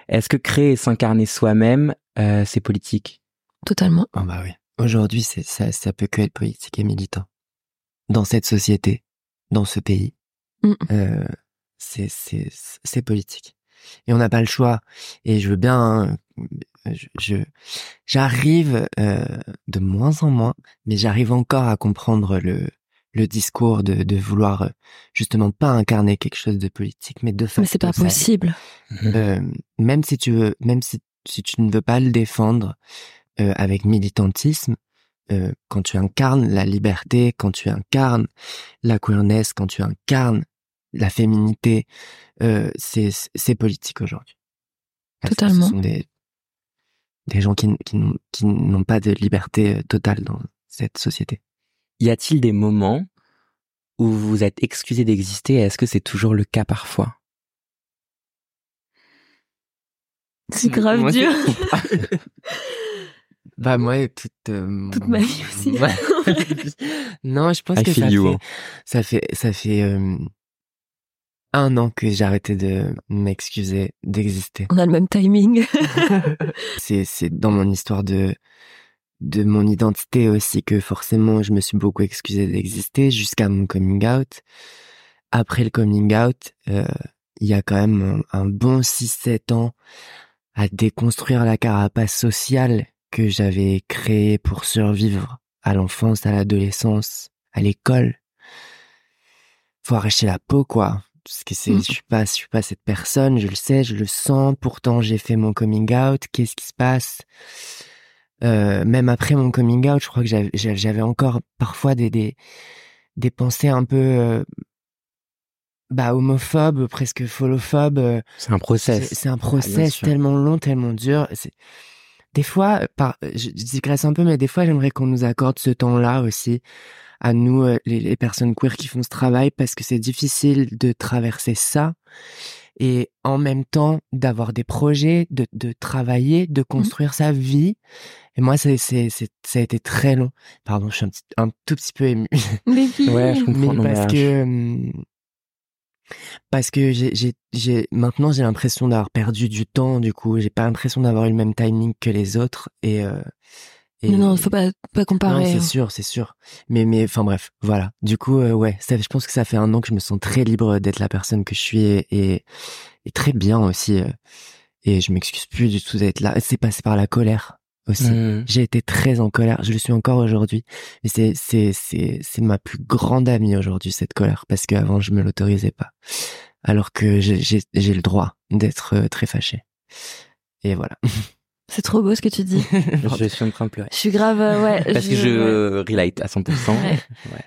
Est-ce que créer et s'incarner soi-même, euh, c'est politique? Totalement. Ah bah oui. Aujourd'hui, c'est ça, ça peut que être politique et militant. Dans cette société, dans ce pays, Mm. euh, c'est c'est c'est politique. Et on n'a pas le choix. Et je veux bien, hein, je j'arrive euh, de moins en moins, mais j'arrive encore à comprendre le le discours de de vouloir euh, justement pas incarner quelque chose de politique, mais de Mais c'est pas possible. Euh, même si tu veux, même si, si tu ne veux pas le défendre euh, avec militantisme, euh, quand tu incarnes la liberté, quand tu incarnes la queerness, quand tu incarnes la féminité, euh, c'est c'est politique aujourd'hui. Totalement. Ce sont des des gens qui, qui, n'ont- qui n'ont pas de liberté euh, totale dans cette société. Y a-t-il des moments où vous vous êtes excusé d'exister et Est-ce que c'est toujours le cas parfois? C'est grave Moi, dur. bah moi, toute, euh, Toute ma vie aussi. Ouais. non, je pense I que feel ça fait, ça fait, ça fait euh, un an que j'ai arrêté de m'excuser d'exister. On a le même timing. c'est c'est dans mon histoire de de mon identité aussi que forcément je me suis beaucoup excusé d'exister jusqu'à mon coming out. Après le coming out, euh, il y a quand même un, un bon 6-7 ans à déconstruire la carapace sociale que j'avais créée pour survivre à l'enfance, à l'adolescence, à l'école. Faut arracher la peau, quoi. Parce que c'est, Mm. je suis pas, je suis pas cette personne, je le sais, je le sens. Pourtant, j'ai fait mon coming out. Qu'est-ce qui se passe? Euh, même après mon coming out, je crois que j'avais, j'avais encore parfois des, des, des pensées un peu, euh, bah, homophobes, presque folophobes. euh, C'est un process. c'est un Ah, process tellement long, tellement dur. Des fois, par, je, je digresse un peu, mais des fois, j'aimerais qu'on nous accorde ce temps-là aussi à nous, euh, les, les personnes queer qui font ce travail, parce que c'est difficile de traverser ça et en même temps d'avoir des projets, de, de travailler, de construire sa vie. Et moi, c'est, c'est, c'est, ça a été très long. Pardon, je suis un, petit, un tout petit peu ému. Mais puis, Ouais, je comprends. Mais non, mais, parce euh, que parce que j'ai j'ai maintenant j'ai l'impression d'avoir perdu du temps du coup j'ai pas l'impression d'avoir eu le même timing que les autres et euh, et non, non, faut pas, pas comparer. c'est hein. sûr c'est sûr mais mais enfin bref voilà du coup euh, ouais ça, je pense que ça fait un an que je me sens très libre d'être la personne que je suis et et, et très bien aussi euh, et je m'excuse plus du tout d'être là c'est passé par la colère aussi hmm. j'ai été très en colère, je le suis encore aujourd'hui. Mais c'est c'est c'est c'est ma plus grande amie aujourd'hui cette colère parce qu'avant je me l'autorisais pas. Alors que j'ai j'ai j'ai le droit d'être euh, très fâché. Et voilà. C'est trop beau ce que tu dis. Je suis en train de pleurer. Je suis grave, euh, ouais. Parce que je relate à 100%. Ouais. Ouais.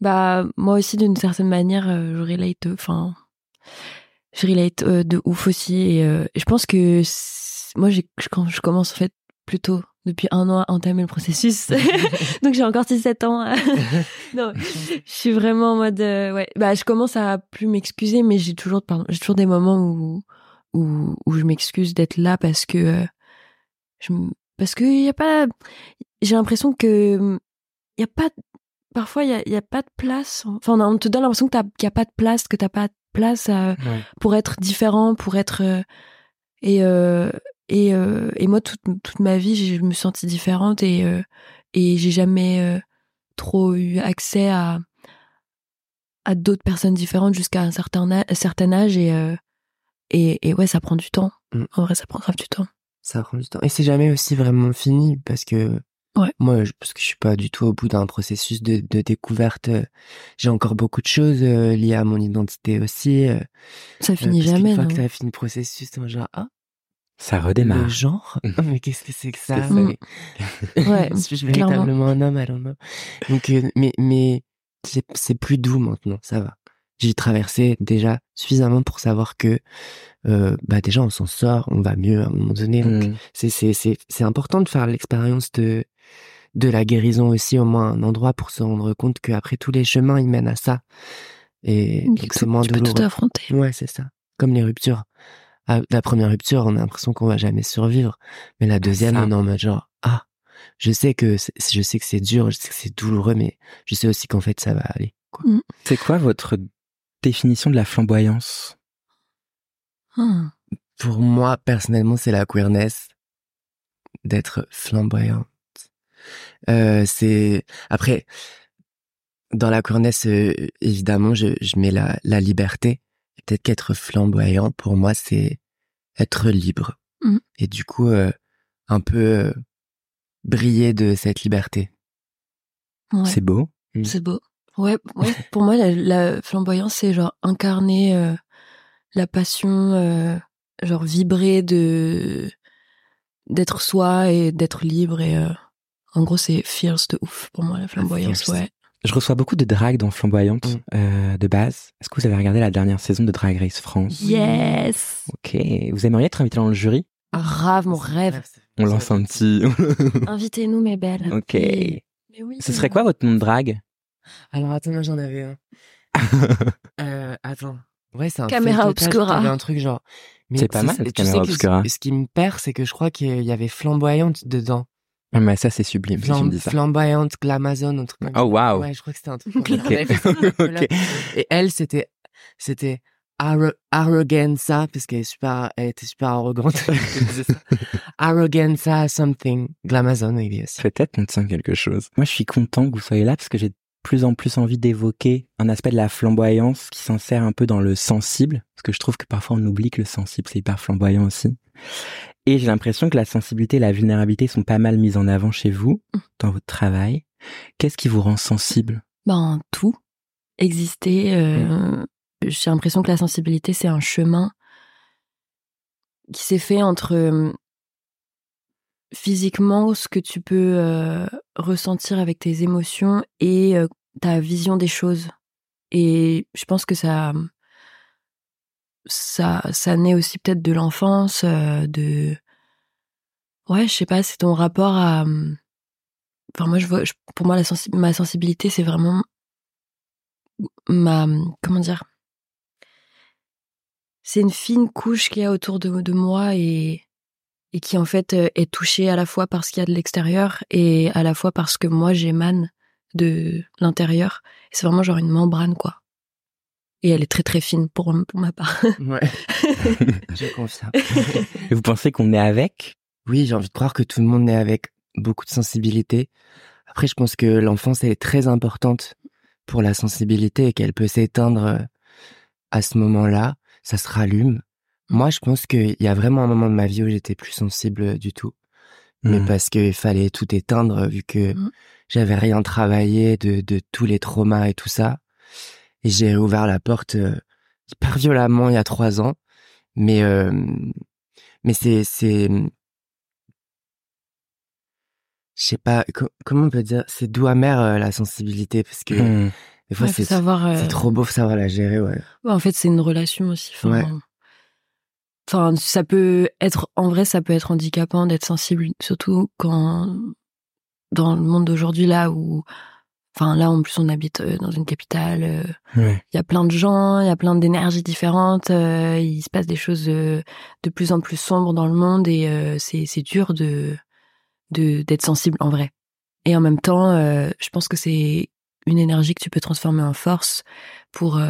Bah, moi aussi, d'une certaine manière, euh, je relate, euh, enfin, je relate euh, de ouf aussi. Et euh, je pense que moi, j'ai, je- quand je commence en fait plutôt depuis un an à entamer le processus, donc j'ai encore 6-7 ans. non, je suis vraiment en mode, euh, ouais, bah, je commence à plus m'excuser, mais j'ai toujours, pardon, j'ai toujours des moments où où, où je m'excuse d'être là parce que euh, je, parce que y a pas, j'ai l'impression que y a pas parfois il y a, y a pas de place enfin on te donne l'impression que qu'il y a pas de place que t'as pas de place à- Ouais. pour être différent pour être euh, et euh, et euh, et moi toute toute ma vie je me suis sentie différente et euh, et j'ai jamais euh, trop eu accès à à d'autres personnes différentes jusqu'à un certain un certain âge et euh, et et ouais ça prend du temps Mm. en vrai ça prend grave du temps Ça prend du temps. Et c'est jamais aussi vraiment fini parce que Ouais. moi, je, parce que je suis pas du tout au bout d'un processus de, de découverte. euh, J'ai encore beaucoup de choses euh, liées à mon identité aussi. euh, ça euh, finit parce qu'une jamais fois non que t'as fini le processus, t'es genre ah Ça le redémarre. genre. Mais qu'est-ce que c'est que ça C'est ça. Mais- ouais Suis-je clairement. véritablement un homme, know. Donc, euh, mais, mais c'est, plus doux maintenant, ça va. J'ai traversé déjà suffisamment pour savoir que, euh, bah déjà on s'en sort, on va mieux à un moment donné. Hmm. c'est, c'est, c'est, c'est important de faire l'expérience de, de la guérison aussi, au moins un endroit pour se rendre compte qu'après tous les chemins, ils mènent à ça. Et donc Tu c'est peux- moins tu peux douloureux. tout affronter Ouais, c'est ça. Comme les ruptures. À la première rupture, on a l'impression qu'on va jamais survivre. Mais la deuxième, ça. on est en mode genre, ah, je sais que c'est, je sais que c'est dur, je sais que c'est douloureux, mais je sais aussi qu'en fait, ça va aller. quoi. C'est quoi votre définition de la flamboyance? Hmm. Pour moi, personnellement, c'est la queerness d'être flamboyante. Euh, c'est, après, dans la queerness, euh, évidemment, je, je mets la, la liberté. Peut-être qu'être flamboyant, pour moi, c'est être libre. Mhm. Et du coup, euh, un peu euh, briller de cette liberté. Ouais. C'est beau. C'est beau. Ouais, ouais. pour moi, la, la flamboyance, c'est genre incarner euh, la passion, genre vibrer de d'être soi et d'être libre. Et en gros, c'est fierce de ouf pour moi, la flamboyance. Ouais. Je reçois beaucoup de drague dans Flamboyante Mm. euh, de base. Est-ce que vous avez regardé la dernière saison de Drag Race France? Yes! Ok. Vous aimeriez être invité dans le jury? Grave, mon rêve. On lance un petit. Invitez-nous, mes belles. ok. Mais oui. Ce serait quoi votre nom de drague? Alors attends, moi j'en avais un. euh, attends. Ouais, c'est un Caméra obscura. un truc genre. C'est pas mal, cette tu sais caméra que ce- obscura. Ce qui me perd, c'est que je crois qu'il y avait flamboyante dedans. Ah, Mais ça, c'est sublime si tu Flam- me dis ça. flamboyante, glamazon, un truc comme ça. Oh, waouh. Ouais, je crois que c'était un truc. comme ça. Ok. J'avais fait ça, Ok. Et elle, c'était, c'était arro- arroganza, parce qu'elle est super, elle était super arrogante. Arroganza something. Glamazon, maybe aussi. Peut-être qu'on tient quelque chose. Moi, je suis content que vous soyez là parce que j'ai de plus en plus envie d'évoquer un aspect de la flamboyance qui s'insère un peu dans le sensible, parce que je trouve que parfois on oublie que le sensible c'est hyper flamboyant aussi. Et j'ai l'impression que la sensibilité et la vulnérabilité sont pas mal mises en avant chez vous, dans votre travail. Qu'est-ce qui vous rend sensible? Ben, tout. Exister. euh, Mm. J'ai l'impression que la sensibilité, c'est un chemin qui s'est fait entre euh, physiquement ce que tu peux euh, ressentir avec tes émotions et ta vision des choses. Et je pense que ça, ça, ça naît aussi peut-être de l'enfance, euh, de, ouais, je sais pas, c'est ton rapport à, euh, enfin moi je vois, je- pour moi la sensi- ma sensibilité c'est vraiment ma, comment dire, c'est une fine couche qu'il y a autour de, de moi et et qui en fait euh, est touchée à la fois par ce qu'il y a de l'extérieur et à la fois parce que moi j'émane de l'intérieur. C'est vraiment genre une membrane quoi. Et elle est très très fine pour, pour ma part. Ouais. je confirme. Et vous pensez qu'on est avec? Oui, j'ai envie de croire que tout le monde est avec beaucoup de sensibilité. Après, je pense que l'enfance, elle est très importante pour la sensibilité et qu'elle peut s'éteindre euh, à ce moment-là. Ça se rallume. Moi, je pense qu'il y a vraiment un moment de ma vie où j'étais plus sensible du tout. Mais Hmm. parce qu'il fallait tout éteindre vu que Mhm. j'avais rien travaillé de, de tous les traumas et tout ça. Et j'ai ouvert la porte euh, hyper violemment il y a trois ans. Mais, euh, mais c'est, c'est, je sais pas, co- comment on peut dire, c'est doux amer euh, la sensibilité parce que Hmm. des fois Ouais, c'est, savoir. euh, c'est trop beau, faut savoir la gérer, ouais. Ouais, en fait, c'est une relation aussi. Enfin, Ouais. enfin, ça peut être, en vrai, ça peut être handicapant d'être sensible, surtout quand, dans le monde d'aujourd'hui, là où, enfin, là, en plus, on habite euh, dans une capitale, euh, Ouais. il y a plein de gens, il y a plein d'énergies différentes, euh, il se passe des choses de plus en plus sombres dans le monde et c'est, c'est dur de, de, d'être sensible en vrai. Et en même temps, je pense que c'est une énergie que tu peux transformer en force pour,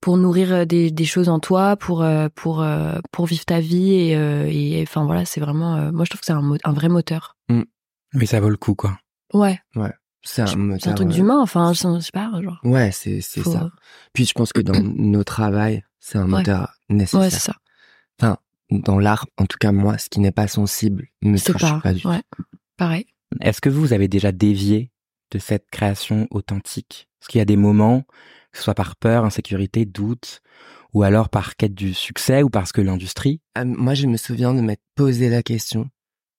pour nourrir des, des choses en toi, pour, pour, pour vivre ta vie. Et, et enfin voilà, c'est vraiment. moi, je trouve que c'est un, un vrai moteur. Mais ça vaut le coup, quoi. Ouais, C'est un, c'est un truc euh, d'humain. Enfin, je sais pas, genre. Ouais, c'est, c'est ça. Puis je pense que dans nos travails, c'est un Ouais. moteur nécessaire. Ouais, c'est ça. Enfin, dans l'art, en tout cas moi, ce qui n'est pas sensible me C'est touche pas. pas, du tout. ouais. Pareil. Est-ce que vous avez déjà dévié de cette création authentique? Est-ce qu'il y a des moments, que ce soit par peur, insécurité, doute, ou alors par quête du succès, ou parce que l'industrie? Ah, moi, je me souviens de m'être posé la question,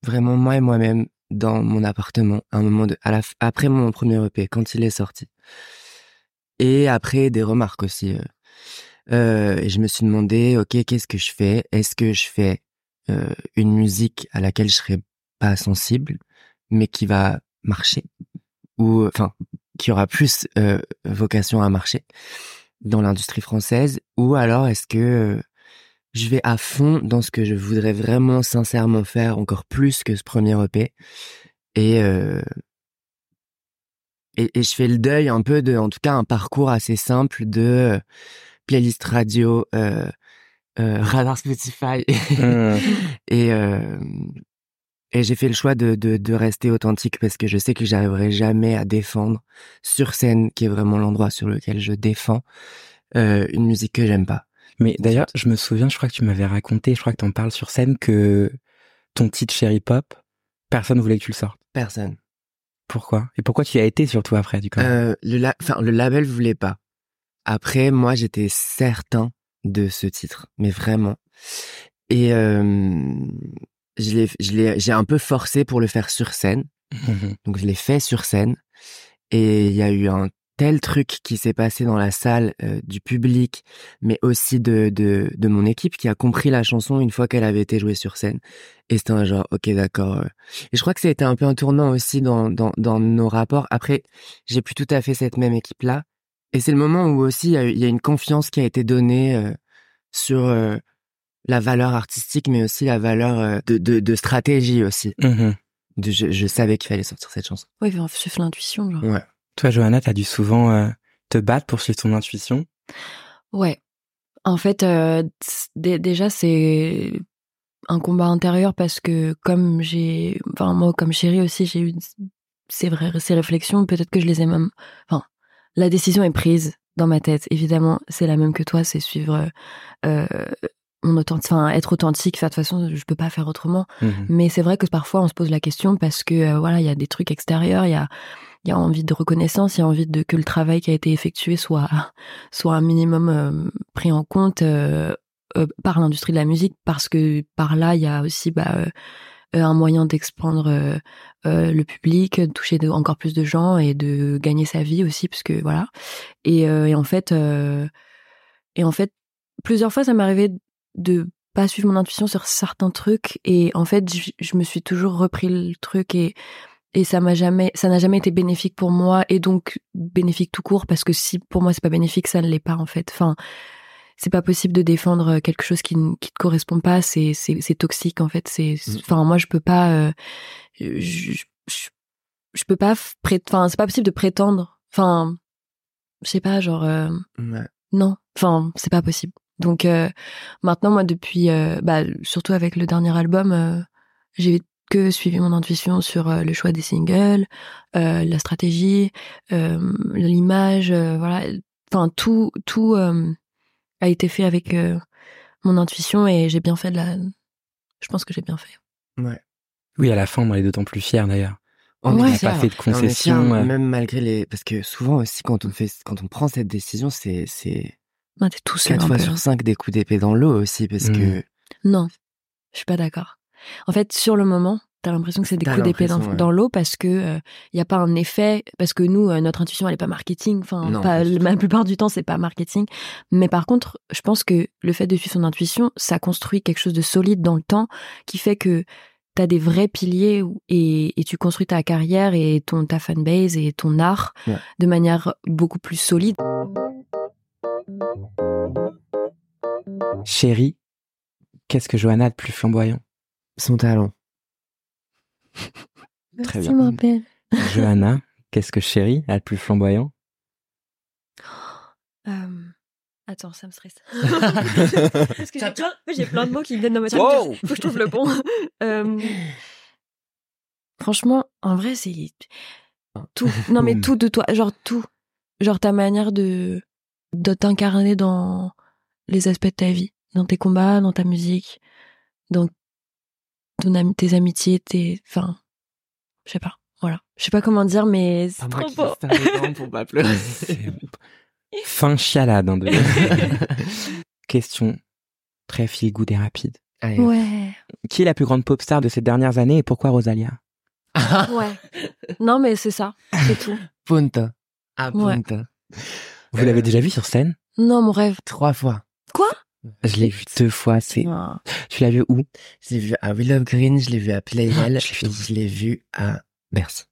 vraiment moi et moi-même, dans mon appartement, un moment de, à la, après mon premier EP, quand il est sorti. Et après des remarques aussi. euh. Euh, je me suis demandé, ok, qu'est-ce que je fais? Est-ce que je fais euh, une musique à laquelle je serais pas sensible, mais qui va marcher, ou enfin, qui aura plus euh, vocation à marcher dans l'industrie française, ou alors est-ce que euh, je vais à fond dans ce que je voudrais vraiment sincèrement faire, encore plus que ce premier EP. Et, euh, et, et je fais le deuil un peu de, en tout cas, un parcours assez simple de euh, playlist radio, euh, euh, radar Spotify. Hum, et euh, et j'ai fait le choix de, de, de rester authentique parce que je sais que j'arriverai jamais à défendre sur scène, qui est vraiment l'endroit sur lequel je défends, une musique que j'aime pas. Mais d'ailleurs, je me souviens, je crois que tu m'avais raconté, je crois que tu en parles sur scène, que ton titre Cherry Pop, personne voulait que tu le sortes. Personne. Pourquoi? Et pourquoi tu y as été surtout après, du coup? Euh, le, la- enfin, le label voulait pas. Après, moi, j'étais certain de ce titre, mais vraiment. Et euh, j'ai un peu forcé pour le faire sur scène. Mhm. Donc, je l'ai fait sur scène. Et il y a eu un tel truc qui s'est passé dans la salle euh, du public, mais aussi de, de, de mon équipe qui a compris la chanson une fois qu'elle avait été jouée sur scène. Et c'était un genre, ok, d'accord. euh. Et je crois que ça a été un peu un tournant aussi dans, dans, dans nos rapports. Après, j'ai plus tout à fait cette même équipe-là. Et c'est le moment où aussi il y, a, y une confiance qui a été donnée euh, sur euh, la valeur artistique, mais aussi la valeur euh, de, de, de stratégie aussi. De- je, je savais qu'il fallait sortir cette chanson. Oui, suivre l'intuition, genre. Ouais. Toi, Johanna, t'as dû souvent euh, te battre pour suivre ton intuition? Ouais. En fait, euh, déjà, c'est un combat intérieur parce que comme j'ai, enfin moi comme chérie aussi, j'ai eu ces vraies ces réflexions. Peut-être que je les ai même. Enfin, la décision est prise dans ma tête. Évidemment, c'est la même que toi, c'est suivre euh, mon authentique, enfin être authentique. Enfin, de toute façon, je peux pas faire autrement. Mhm. Mais c'est vrai que parfois on se pose la question parce que euh, voilà, il y a des trucs extérieurs, il y a il y a envie de reconnaissance, il y a envie de que le travail qui a été effectué soit soit un minimum euh, pris en compte euh, euh, par l'industrie de la musique parce que par là il y a aussi bah, euh, un moyen d'expandre le public, de toucher encore plus de gens et de gagner sa vie aussi parce que voilà. Et, et en fait et en fait plusieurs fois ça m'est arrivé de pas suivre mon intuition sur certains trucs et en fait je, je me suis toujours repris le truc et et ça m'a jamais ça n'a jamais été bénéfique pour moi et donc bénéfique tout court parce que si pour moi c'est pas bénéfique ça ne l'est pas en fait enfin c'est pas possible de défendre quelque chose qui ne qui te correspond pas c'est c'est c'est toxique en fait c'est Mm. enfin moi je peux pas euh, je, je, je- peux pas enfin c'est pas possible de prétendre enfin je sais pas genre euh, Ouais. non, enfin, c'est pas possible. Donc euh, maintenant, moi, depuis, euh, bah, surtout avec le dernier album, euh, j'ai que suivi mon intuition sur euh, le choix des singles, euh, la stratégie, euh, l'image, euh, voilà. Enfin, tout, tout euh, a été fait avec euh, mon intuition et j'ai bien fait de la. Je pense que j'ai bien fait. Ouais. Oui, à la fin, on est d'autant plus fiers d'ailleurs. On Ouais. On n'a pas fait de On est fiers, concessions. euh. même malgré les, parce que souvent aussi quand on fait, quand on prend cette décision, c'est, c'est t'es tout seul. quatre fois peu. sur cinq des coups d'épée dans l'eau aussi, parce Mm. que Non, je suis pas d'accord. En fait, sur le moment, t'as l'impression que c'est des coups d'épée dans, ouais. dans l'eau parce que il y a pas un effet, parce que nous, euh, notre intuition, elle est pas marketing. Enfin, Non, pas, la plupart du temps, c'est pas marketing. Mais par contre, je pense que le fait de suivre son intuition, ça construit quelque chose de solide dans le temps, qui fait que t'as des vrais piliers et, et tu construis ta carrière et ton ta fanbase et ton art Ouais. de manière beaucoup plus solide. Chérie, qu'est-ce que Johanna a de plus flamboyant? Son talent. Très Merci, bien. ma belle. Johanna, qu'est-ce que Chérie a de plus flamboyant? Euh, Attends, ça me stresse. Parce que j'ai plein, j'ai plein de mots qui me viennent dans ma tête. Wow. Faut que je trouve le bon. Euh, Franchement, en vrai, c'est tout. Non, mais Boum. tout de toi. Genre tout. Genre ta manière de, de t'incarner dans les aspects de ta vie. Dans tes combats, dans ta musique, dans ton ami- tes amitiés, tes. Enfin, je sais pas. Voilà. Je sais pas comment dire, mais c'est trop beau. pour pas pleurer. Fin chialade hein, de Question très feel good et rapide. Allez. Ouais. Qui est la plus grande pop star de ces dernières années et pourquoi Rosalia? Ouais. Non, mais c'est ça. C'est tout. Punta. Ah, Ouais. punta. Vous l'avez déjà vu sur scène? Non, mon rêve. Trois fois. Je l'ai vu deux fois. C'est. Tu l'as vu où? Je l'ai vu à Will of Green, je l'ai vu à Playel, Ah, je l'ai vu et je l'ai vu à Merci.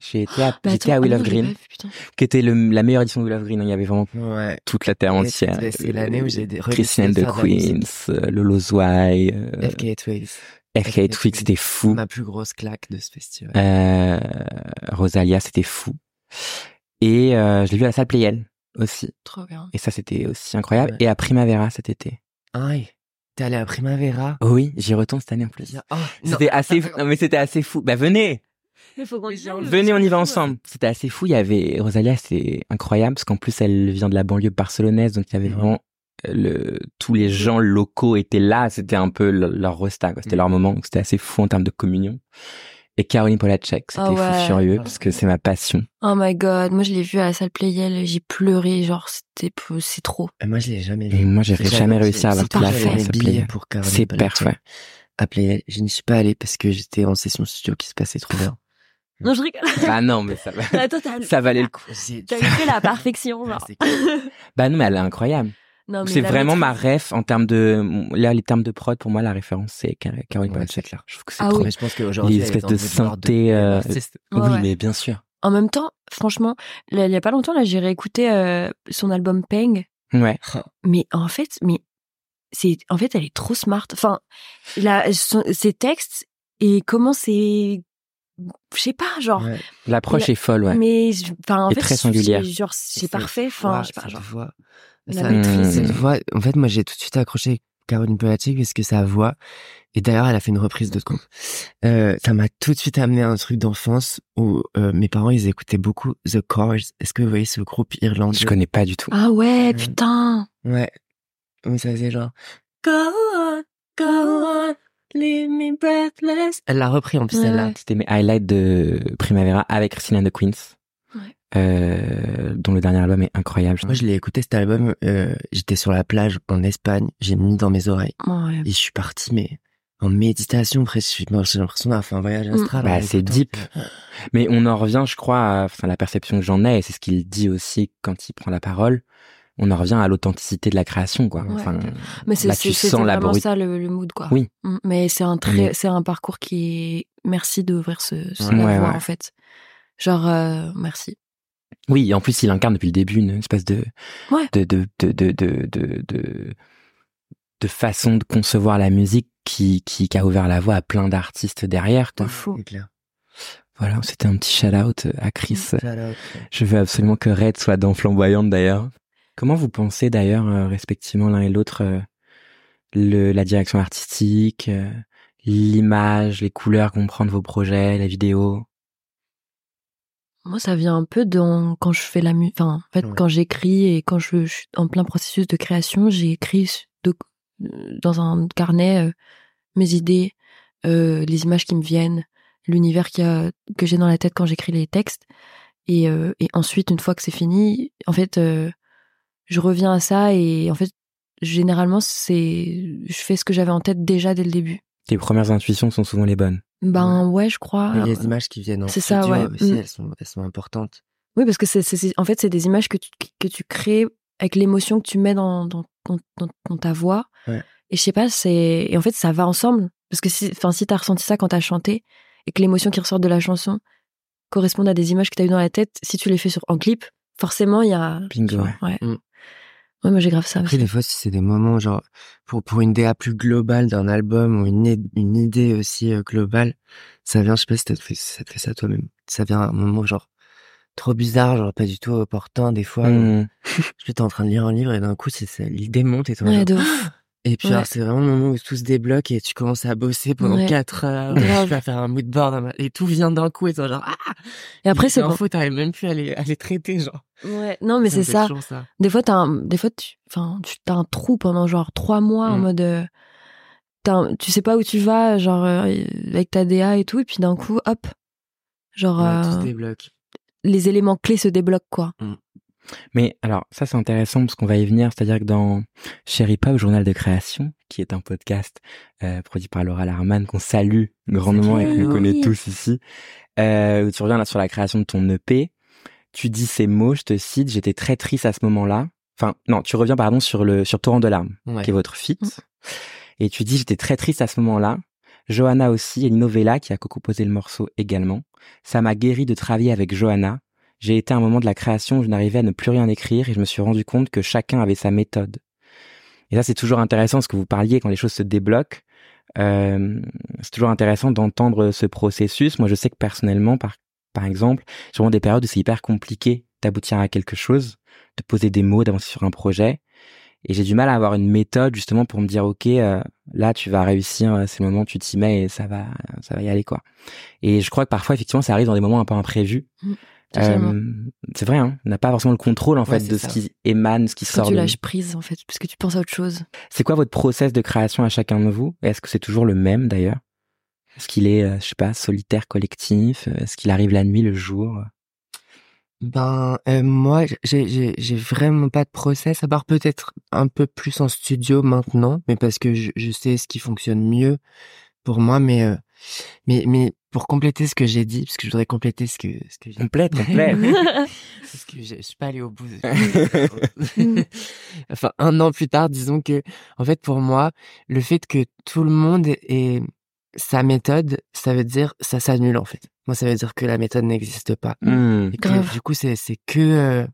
J'ai été à, Bah, j'étais à Will of non, je l'ai Green, vu, qui était le- la meilleure édition de Will of Green. hein. Il y avait vraiment Ouais. toute la terre entière. c'est- l'année où j'ai des- Christian redécidé de. Queens, euh, Lolo Zouai, euh, FK Twigs. FK Twix, c'était fou. Ma plus grosse claque de ce festival. Euh, Rosalia, c'était fou. Et euh, je l'ai vu à la salle Playel aussi. Trop bien. Et ça, c'était aussi incroyable. Ouais. Et à Primavera cet été. Aïe. T'es allé à Primavera? Oh oui, j'y retourne cette année en plus. Oh. C'était assez, fou. non mais c'était assez fou. Bah venez, Mais faut venez, on y va ensemble. C'était assez fou. Il y avait Rosalia, c'est incroyable parce qu'en plus elle vient de la banlieue barcelonaise, donc il y avait Mhm. vraiment euh, le tous les gens locaux étaient là. C'était un peu le- leur resta, quoi. C'était Mhm. leur moment. C'était assez fou en termes de communion. Et Caroline Polacek, c'était Ah fou ouais. furieux parce que c'est ma passion. Oh my god, moi je l'ai vu à la salle Playel, j'ai pleuré, genre c'était c'est trop. Et moi, je l'ai jamais Et vu. moi, j'ai jamais réussi à avoir toute la pour Caroline C'est parfait. à Playel. Je n'y suis pas allé parce que j'étais en session studio qui se passait trop bien. Non, je rigole. Bah non, mais ça, va- ça valait le coup. J'ai- t'as fait la perfection, genre. C'est cool. Bah non, mais elle est incroyable. C'est vraiment ma ref en termes de là les termes de prod pour moi la référence c'est Car- Caroline Ouais, clair. Je trouve que c'est Ah trop oui. Mais je pense qu'aujourd'hui, Les espèces de board synthé, euh. Ouais, oui ouais. mais bien sûr. En même temps, franchement, là, il y a pas longtemps, là, j'ai réécouté euh, son album Peng. Ouais. Mais en fait, mais c'est, en fait, elle est trop smart. Enfin, là, son- ses textes et comment c'est, je sais pas, genre. Ouais. L'approche est folle ouais. Mais enfin, en Et fait, très c'est- singulière. Genre, c'est parfait. Enfin, je sais pas, genre. Voix. La Ça- maîtrise. cette voix, en fait, moi, j'ai tout de suite accroché avec Caroline Polachek parce que sa voix, et d'ailleurs, elle a fait une reprise de ce groupe. Euh, ça m'a tout de suite amené à un truc d'enfance où euh, mes parents, ils écoutaient beaucoup The Cars. Est-ce que vous voyez ce groupe irlandais? Je connais pas du tout. Ah ouais, putain. Ouais. Mais ça faisait genre Go on, go on, leave me breathless. Elle l'a repris en plus, Ouais, celle-là. C'était mes highlights de Primavera avec Christina the Queens. Euh, dont le dernier album est incroyable. Moi, je l'ai écouté cet album. euh, J'étais sur la plage en Espagne. J'ai mis dans mes oreilles Ouais. et je suis parti, mais en méditation presque. J'ai l'impression d'avoir fait un voyage astral. Bah, en c'est deep. Mais on en revient, je crois, à enfin, la perception que j'en ai, et c'est ce qu'il dit aussi quand il prend la parole. On en revient à l'authenticité de la création, quoi. Ouais. Enfin, Mais c'est là, c'est- tu c'était sens la vraiment brut- ça le, le mood, quoi. Oui. Mm. Mais c'est un très, c'est un parcours qui est. Merci d'ouvrir ce, ce Ouais, la ouais, voie, ouais. en fait. Genre, euh, merci. Oui, et en plus, il incarne depuis le début une espèce de, Ouais. de, de, de, de, de, de, de, de façon de concevoir la musique qui, qui, qui a ouvert la voie à plein d'artistes derrière, quoi. Fou. Clair. Voilà, c'était un petit shout-out à Chris. Shout out. Je veux absolument que Red soit dans Flamboyante, d'ailleurs. Comment vous pensez, d'ailleurs, euh, respectivement l'un et l'autre, euh, le, la direction artistique, euh, l'image, les couleurs qu'on prend de vos projets, la vidéo Moi, ça vient un peu dans quand je fais la musique. Enfin, en fait, Ouais. quand j'écris et quand je, je suis en plein processus de création, j'ai écrit de- euh, dans un carnet euh, mes idées, euh, les images qui me viennent, l'univers que j'ai dans la tête quand j'écris les textes. Et, euh, et ensuite, une fois que c'est fini, en fait, euh, je reviens à ça et en fait, généralement, c'est, je fais ce que j'avais en tête déjà dès le début. Tes premières intuitions sont souvent les bonnes. Ben ouais, je crois. Et les images qui viennent en C'est ça, ouais. aussi, Mm. elles sont, elles sont importantes. Oui, parce que c'est, c'est- c'est- en fait, c'est des images que tu, que tu crées avec l'émotion que tu mets dans, dans, dans, ta voix. Ouais. Et je sais pas, c'est, et en fait, ça va ensemble. Parce que si, enfin, si t'as ressenti ça quand t'as chanté et que l'émotion qui ressort de la chanson correspond à des images que t'as eues dans la tête, si tu les fais sur, en clip, forcément, il y a. Bingo. Ouais. Ouais, Mm. Ouais, moi, j'ai grave ça Après, aussi. des fois, si c'est des moments, genre, pour, pour une DA plus globale d'un album ou une, une idée aussi euh, globale, ça vient, je sais pas si ça te fait ça, te fait ça toi-même. Ça vient à un moment, genre, trop bizarre, genre, pas du tout opportun, des fois. Mmh. Je suis en train de lire un livre et d'un coup, c'est, l'idée monte et toi, Ouais, genre, de ouf. Et puis, Ouais. alors, c'est vraiment le moment où tout se débloque et tu commences à bosser pendant Ouais. quatre heures. Tu vas faire un mood board et tout vient d'un coup et toi, genre, ah! Et après, c'est faux, t'arrives même plus à les, à les traiter, genre. Ouais, non, mais c'est ça. Des fois, t'as un, des fois, tu, enfin, tu as un trou pendant genre trois mois en Mm. mode, euh, t'as un- tu sais pas où tu vas, genre euh, avec ta DA et tout, et puis d'un coup, hop, genre Ouais, tout euh, se débloque. les éléments clés se débloquent quoi. Mais alors, ça c'est intéressant parce qu'on va y venir, c'est-à-dire que dans Chéri Pop, Journal de création, qui est un podcast euh, produit par Laura Larman, qu'on salue grandement et qu'on connaît tous ici, euh, où tu reviens là sur la création de ton EP, tu dis ces mots, je te cite, j'étais très triste à ce moment-là. Enfin, non, tu reviens pardon sur le sur Torrent de larmes, Ouais. qui est votre feat, Mm. et tu dis j'étais très triste à ce moment-là. Johanna aussi et Nino Vella qui a co-composé le morceau également. Ça m'a guéri de travailler avec Johanna. J'ai été à un moment de la création où je n'arrivais à ne plus rien écrire et je me suis rendu compte que chacun avait sa méthode. Et ça, c'est toujours intéressant ce que vous parliez quand les choses se débloquent. Euh, c'est toujours intéressant d'entendre ce processus. Moi, je sais que personnellement, par, par exemple, j'ai vraiment des périodes où c'est hyper compliqué d'aboutir à quelque chose, de poser des mots, d'avancer sur un projet. Et j'ai du mal à avoir une méthode justement pour me dire, OK, euh, là, tu vas réussir, euh, c'est le moment tu t'y mets et ça va, ça va y aller, quoi. Et je crois que parfois, effectivement, ça arrive dans des moments un peu imprévus. Totalement. Euh, c'est vrai, hein, on n'a pas forcément le contrôle en Ouais, fait de ça. ce qui émane, ce qui Quand sort tu de lâches prise en fait, parce que tu penses à autre chose. C'est quoi votre process de création à chacun de vous? Est-ce que c'est toujours le même d'ailleurs? Est-ce qu'il est, euh, je sais pas, solitaire, collectif? Est-ce qu'il arrive la nuit, le jour? Ben euh, moi j'ai j'ai j'ai vraiment pas de process à part peut-être un peu plus en studio maintenant mais parce que je, je sais ce qui fonctionne mieux pour moi mais euh, mais mais pour compléter ce que j'ai dit, parce que je voudrais compléter ce que ce que j'ai Complète, complète. parce que je, je suis pas allé au bout. De... enfin, un an plus tard, disons que, en fait, pour moi, le fait que tout le monde ait sa méthode, ça veut dire ça s'annule en fait. Moi, ça veut dire que la méthode n'existe pas. Et que, Grave. du coup, c'est c'est que euh,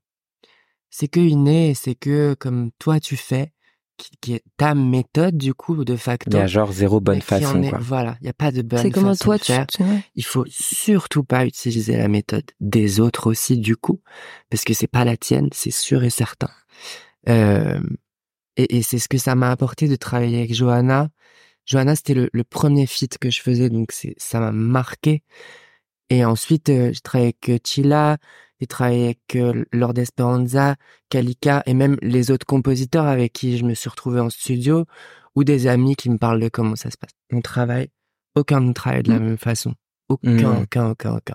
c'est que inné, c'est que comme toi tu fais, qui, qui est ta méthode du coup de facto. Il y a genre zéro bonne façon, est- quoi. Voilà, il y a pas de bonne C'est comment façon toi, de tu, faire il faut surtout pas utiliser la méthode des autres aussi du coup parce que c'est pas la tienne c'est sûr et certain. Euh, et, et c'est ce que ça m'a apporté de travailler avec Johanna. Johanna c'était le, le premier feat que je faisais donc c'est ça m'a marqué et ensuite euh, j'ai travaillé avec euh, Chila j'ai travaillé avec euh, Lord Esperanza Kalika et même les autres compositeurs avec qui je me suis retrouvé en studio ou des amis qui me parlent de comment ça se passe on travaille aucun ne travaille de la Mm. même façon aucun, Mm. aucun, aucun, aucun.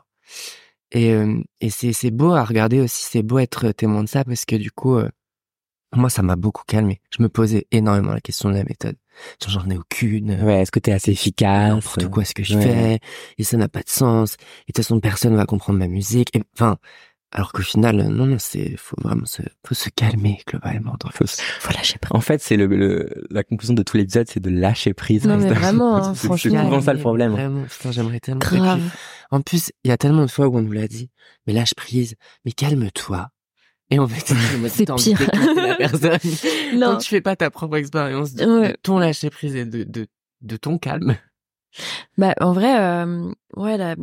Et, euh, et c'est, c'est beau à regarder aussi, c'est beau être témoin de ça parce que du coup, euh, moi, ça m'a beaucoup calmé. Je me posais énormément la question de la méthode. Genre, j'en ai aucune. Ouais, est-ce que t'es assez efficace? N'importe quoi ce que je Ouais. fais. Et ça n'a pas de sens. Et de toute façon, personne va comprendre ma musique. Et, enfin, alors qu'au final, euh, non, non, c'est, faut vraiment se, faut se calmer globalement. dans Faut se- Faut lâcher prise. En fait, c'est le, le- la conclusion de tout l'épisode, c'est de lâcher prise. Non, mais C'est- vraiment, hein, c'est- C'est franchement. souvent ça le problème. Vraiment, putain, j'aimerais tellement. Puis, Grave. En plus, il y a tellement de fois où on nous l'a dit, mais lâche prise, mais calme-toi. Et en fait, C'est pire. d'écouter la personne. Non. Quand tu fais pas ta propre expérience de, Ouais. de ton lâcher prise et de, de, de ton calme. Bah, en vrai, euh, ouais, là,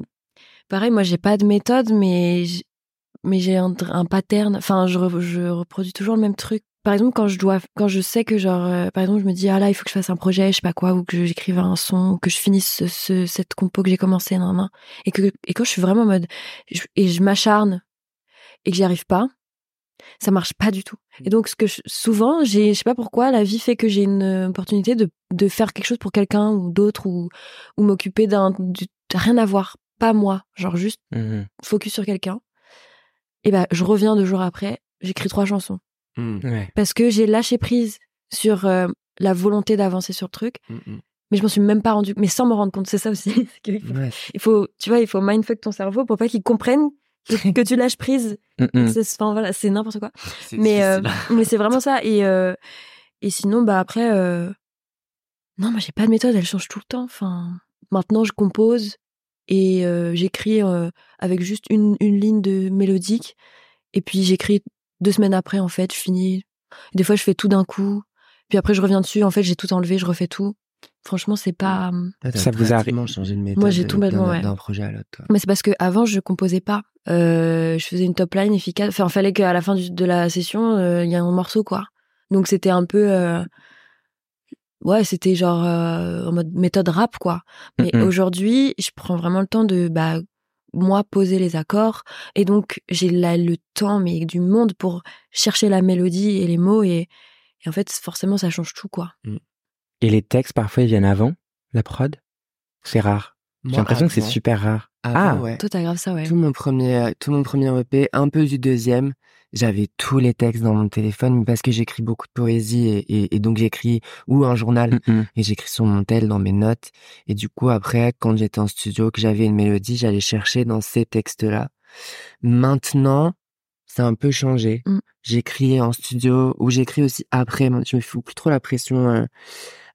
pareil, moi, j'ai pas de méthode, mais mais j'ai un, un pattern. Enfin, je, re- je reproduis toujours le même truc. Par exemple, quand je dois, quand je sais que genre, euh, par exemple, je me dis ah là, il faut que je fasse un projet, je sais pas quoi, ou que j'écrive un son, ou que je finisse ce, ce- cette compo que j'ai commencé, nan, nan, et que et quand je suis vraiment en mode je- et je m'acharne et que j'y arrive pas, ça marche pas du tout. Et donc, ce que je- souvent, j'ai, je sais pas pourquoi, la vie fait que j'ai une euh, opportunité de, de faire quelque chose pour quelqu'un ou d'autre ou, ou m'occuper d'un, du- rien à voir, pas moi, genre juste Mhm. focus sur quelqu'un. Et ben, je reviens deux jours après, j'écris trois chansons Mm, Ouais. parce que j'ai lâché prise sur euh, la volonté d'avancer sur le truc, mais je m'en suis même pas rendu, mais sans me rendre compte, c'est ça aussi. qu'il faut- Ouais. il faut, tu vois, il faut mindfuck ton cerveau pour pas qu'il comprenne que, que tu lâches prise. C'est, enfin, voilà, c'est n'importe quoi. Mais, euh, mais c'est vraiment ça. Et, euh, et sinon, bah après, euh, non, moi j'ai pas de méthode, elle change tout le temps. Enfin, maintenant je compose et euh, j'écris euh, avec juste une, une ligne de mélodique. Et puis j'écris deux semaines après, en fait, je finis. Des fois, je fais tout d'un coup. Puis après, je reviens dessus. En fait, j'ai tout enlevé, je refais tout. Franchement, c'est pas. T'as Ça vous arrive- pratiquement changé de méthode Moi, j'ai complètement, d'un, ouais. d'un projet à l'autre. toi. Mais c'est parce que avant je composais pas. Euh, je faisais une top line efficace. Enfin, il fallait qu'à la fin du- de la session, euh, il y ait un morceau quoi. Donc c'était un peu, euh, ouais, c'était genre euh, en mode méthode rap quoi. Mais aujourd'hui, je prends vraiment le temps de bah moi poser les accords et donc j'ai là le temps mais du monde pour chercher la mélodie et les mots et, et en fait forcément ça change tout quoi. Et les textes, parfois, ils viennent avant la prod? C'est rare. J'ai l'impression que c'est super rare. avant, Ah. ouais. Toi t'as grave ça ouais. Tout mon premier, tout mon premier EP, un peu du deuxième, j'avais tous les textes dans mon téléphone parce que j'écris beaucoup de poésie et, et- et donc j'écris ou un journal Mhm. et j'écris sur mon tel dans mes notes. Et du coup, après, quand j'étais en studio, que j'avais une mélodie, j'allais chercher dans ces textes-là. Maintenant, ça a un peu changé. Mm. J'écris en studio ou j'écris aussi après. Je me fous plus trop la pression euh,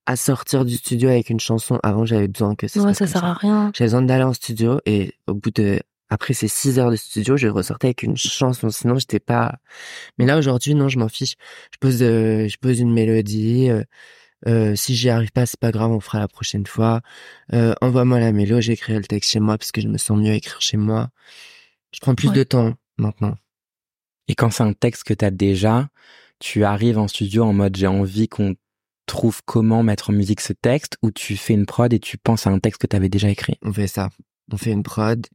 à sortir du studio avec une chanson. Avant, j'avais besoin que ça Ouais, ça sert à rien. j'avais besoin d'aller en studio et au bout de après ces six heures de studio, je ressortais avec une chanson. Sinon, j'étais pas. Mais là aujourd'hui, non, je m'en fiche. Je pose, euh, je pose une mélodie. euh, euh, si j'y arrive pas, c'est pas grave, on fera la prochaine fois. Euh, Envoie-moi la mélo, j'écrirai le texte chez moi parce que je me sens mieux à écrire chez moi. Je prends plus Ouais. de temps maintenant. Et quand c'est un texte que t'as déjà, tu arrives en studio en mode j'ai envie qu'on trouve comment mettre en musique ce texte ou tu fais une prod et tu penses à un texte que t'avais déjà écrit? On fait ça. On fait une prod.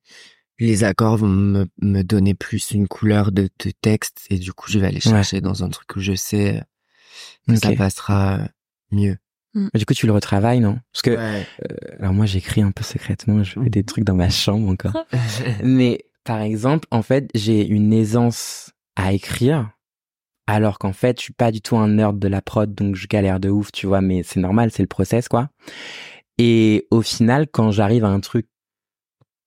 Les accords vont me, me donner plus une couleur de, de texte et du coup, je vais aller Ouais. chercher dans un truc où je sais que ça passera mieux. Mais Du coup, tu le retravailles, non? Parce que Ouais. alors moi j'écris un peu secrètement, je fais des trucs dans ma chambre encore. Mais par exemple, en fait, j'ai une aisance à écrire, alors qu'en fait, je suis pas du tout un nerd de la prod, donc je galère de ouf, tu vois. Mais c'est normal, c'est le process, quoi. Et au final, quand j'arrive à un truc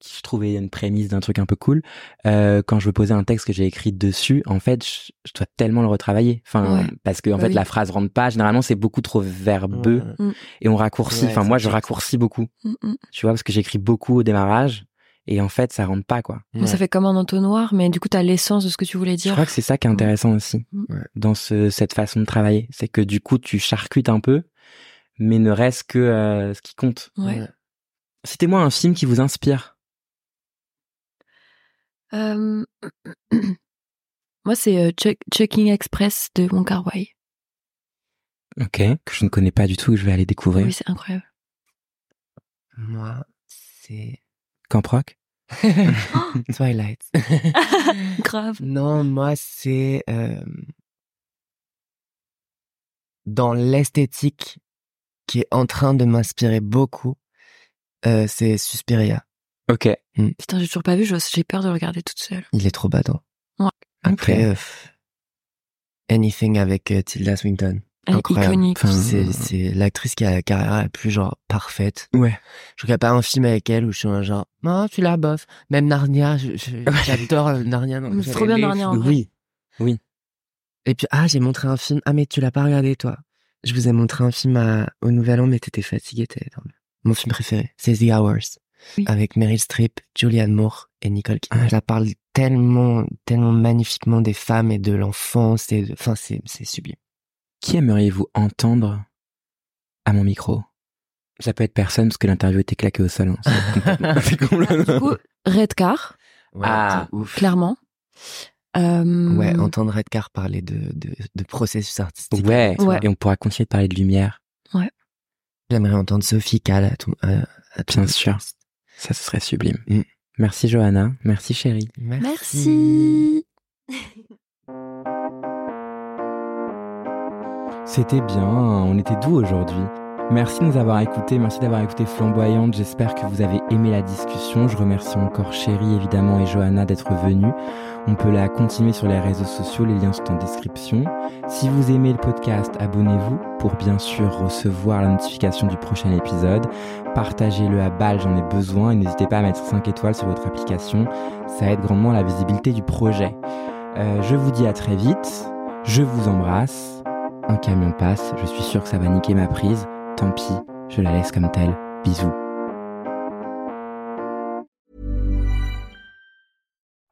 je trouvais une prémisse d'un truc un peu cool. Euh, quand je veux poser un texte que j'ai écrit dessus, en fait, je, je dois tellement le retravailler. Enfin, Ouais. parce que en Bah fait, oui. la phrase rentre pas. Généralement, c'est beaucoup trop verbeux et on raccourcit. Ouais, enfin, moi, je raccourcis beaucoup. Mm, mm. Tu vois, parce que j'écris beaucoup au démarrage et en fait, ça rentre pas quoi. Ça fait comme un entonnoir, mais du coup, t'as l'essence de ce que tu voulais Je dire. crois que c'est ça qui est intéressant aussi Mm. Ouais. dans ce, cette façon de travailler, c'est que du coup, tu charcutes un peu, mais ne reste que euh, ce qui compte. Ouais. Ouais. Citez-moi un film qui vous inspire. Euh, Moi, c'est euh, Checking Express de Wong Kar Wai. Ok, que je ne connais pas du tout, que je vais aller découvrir. Oui, c'est incroyable. Moi, c'est Camp Rock Twilight. Grave. non, moi, c'est euh, dans l'esthétique qui est en train de m'inspirer beaucoup. euh, c'est Suspiria. Ok. Putain, j'ai toujours pas vu, j'ai peur de le regarder toute seule. Il est trop badant. Ouais. Après, Ok. euh, Anything avec euh, Tilda Swinton. Elle est Incroyable. iconique. Enfin, C'est, c'est l'actrice qui a la carrière la plus genre parfaite. Ouais. Je regarde pas un film avec elle où je suis un genre, oh, tu la bof. Même Narnia, je- je- j'adore euh, Narnia. j'ai c'est trop bien. Narnia, en vrai. Oui. Et puis, ah, j'ai montré un film. Ah, mais tu l'as pas regardé, toi. Je vous ai montré un film à- au Nouvel An, mais t'étais fatigué. t'étais dans le- Mon film préféré, c'est The Hours. Oui. Avec Meryl Streep, Julianne Moore et Nicole Kidman. Ah. Ça parle tellement, tellement magnifiquement des femmes et de l'enfance et de- enfin, c'est, c'est sublime. Qui aimeriez-vous entendre à mon micro? Ça peut être personne parce que l'interview était claquée au sol. hein. C'est complètement- c'est Du complètement- coup, Redcar, Ouais, Ah. ouf. clairement. Euh, Ouais, entendre Redcar parler de, de, de processus artistique. Ouais. Ouais. Et on pourra continuer de parler de lumière, J'aimerais entendre Sophie à ton, à, à ton bien sûr. podcast. Ça, ce serait sublime. Mm. Merci Johanna. Merci chérie. Merci. C'était bien, on était doux aujourd'hui. Merci de nous avoir écoutés, merci d'avoir écouté Flamboyante. J'espère que vous avez aimé la discussion. Je remercie encore Chérie évidemment et Johanna d'être venues. On peut la continuer sur les réseaux sociaux, les liens sont en description. Si vous aimez le podcast, abonnez-vous pour bien sûr recevoir la notification du prochain épisode. Partagez-le à balle, j'en ai besoin et n'hésitez pas à mettre 5 étoiles sur votre application. Ça aide grandement à la visibilité du projet. Euh, je vous dis à très vite. Je vous embrasse. Un camion passe, je suis sûr que ça va niquer ma prise. Tant pis, je la laisse comme telle. Bisous.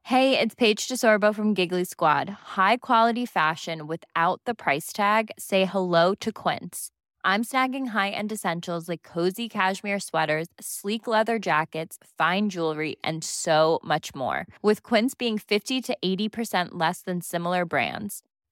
Hey, it's Paige DeSorbo from Giggly Squad. High quality fashion without the price tag. Say hello to Quince. I'm snagging high-end essentials like cozy cashmere sweaters, sleek leather jackets, fine jewelry, and so much more. With Quince being 50 to 80% less than similar brands.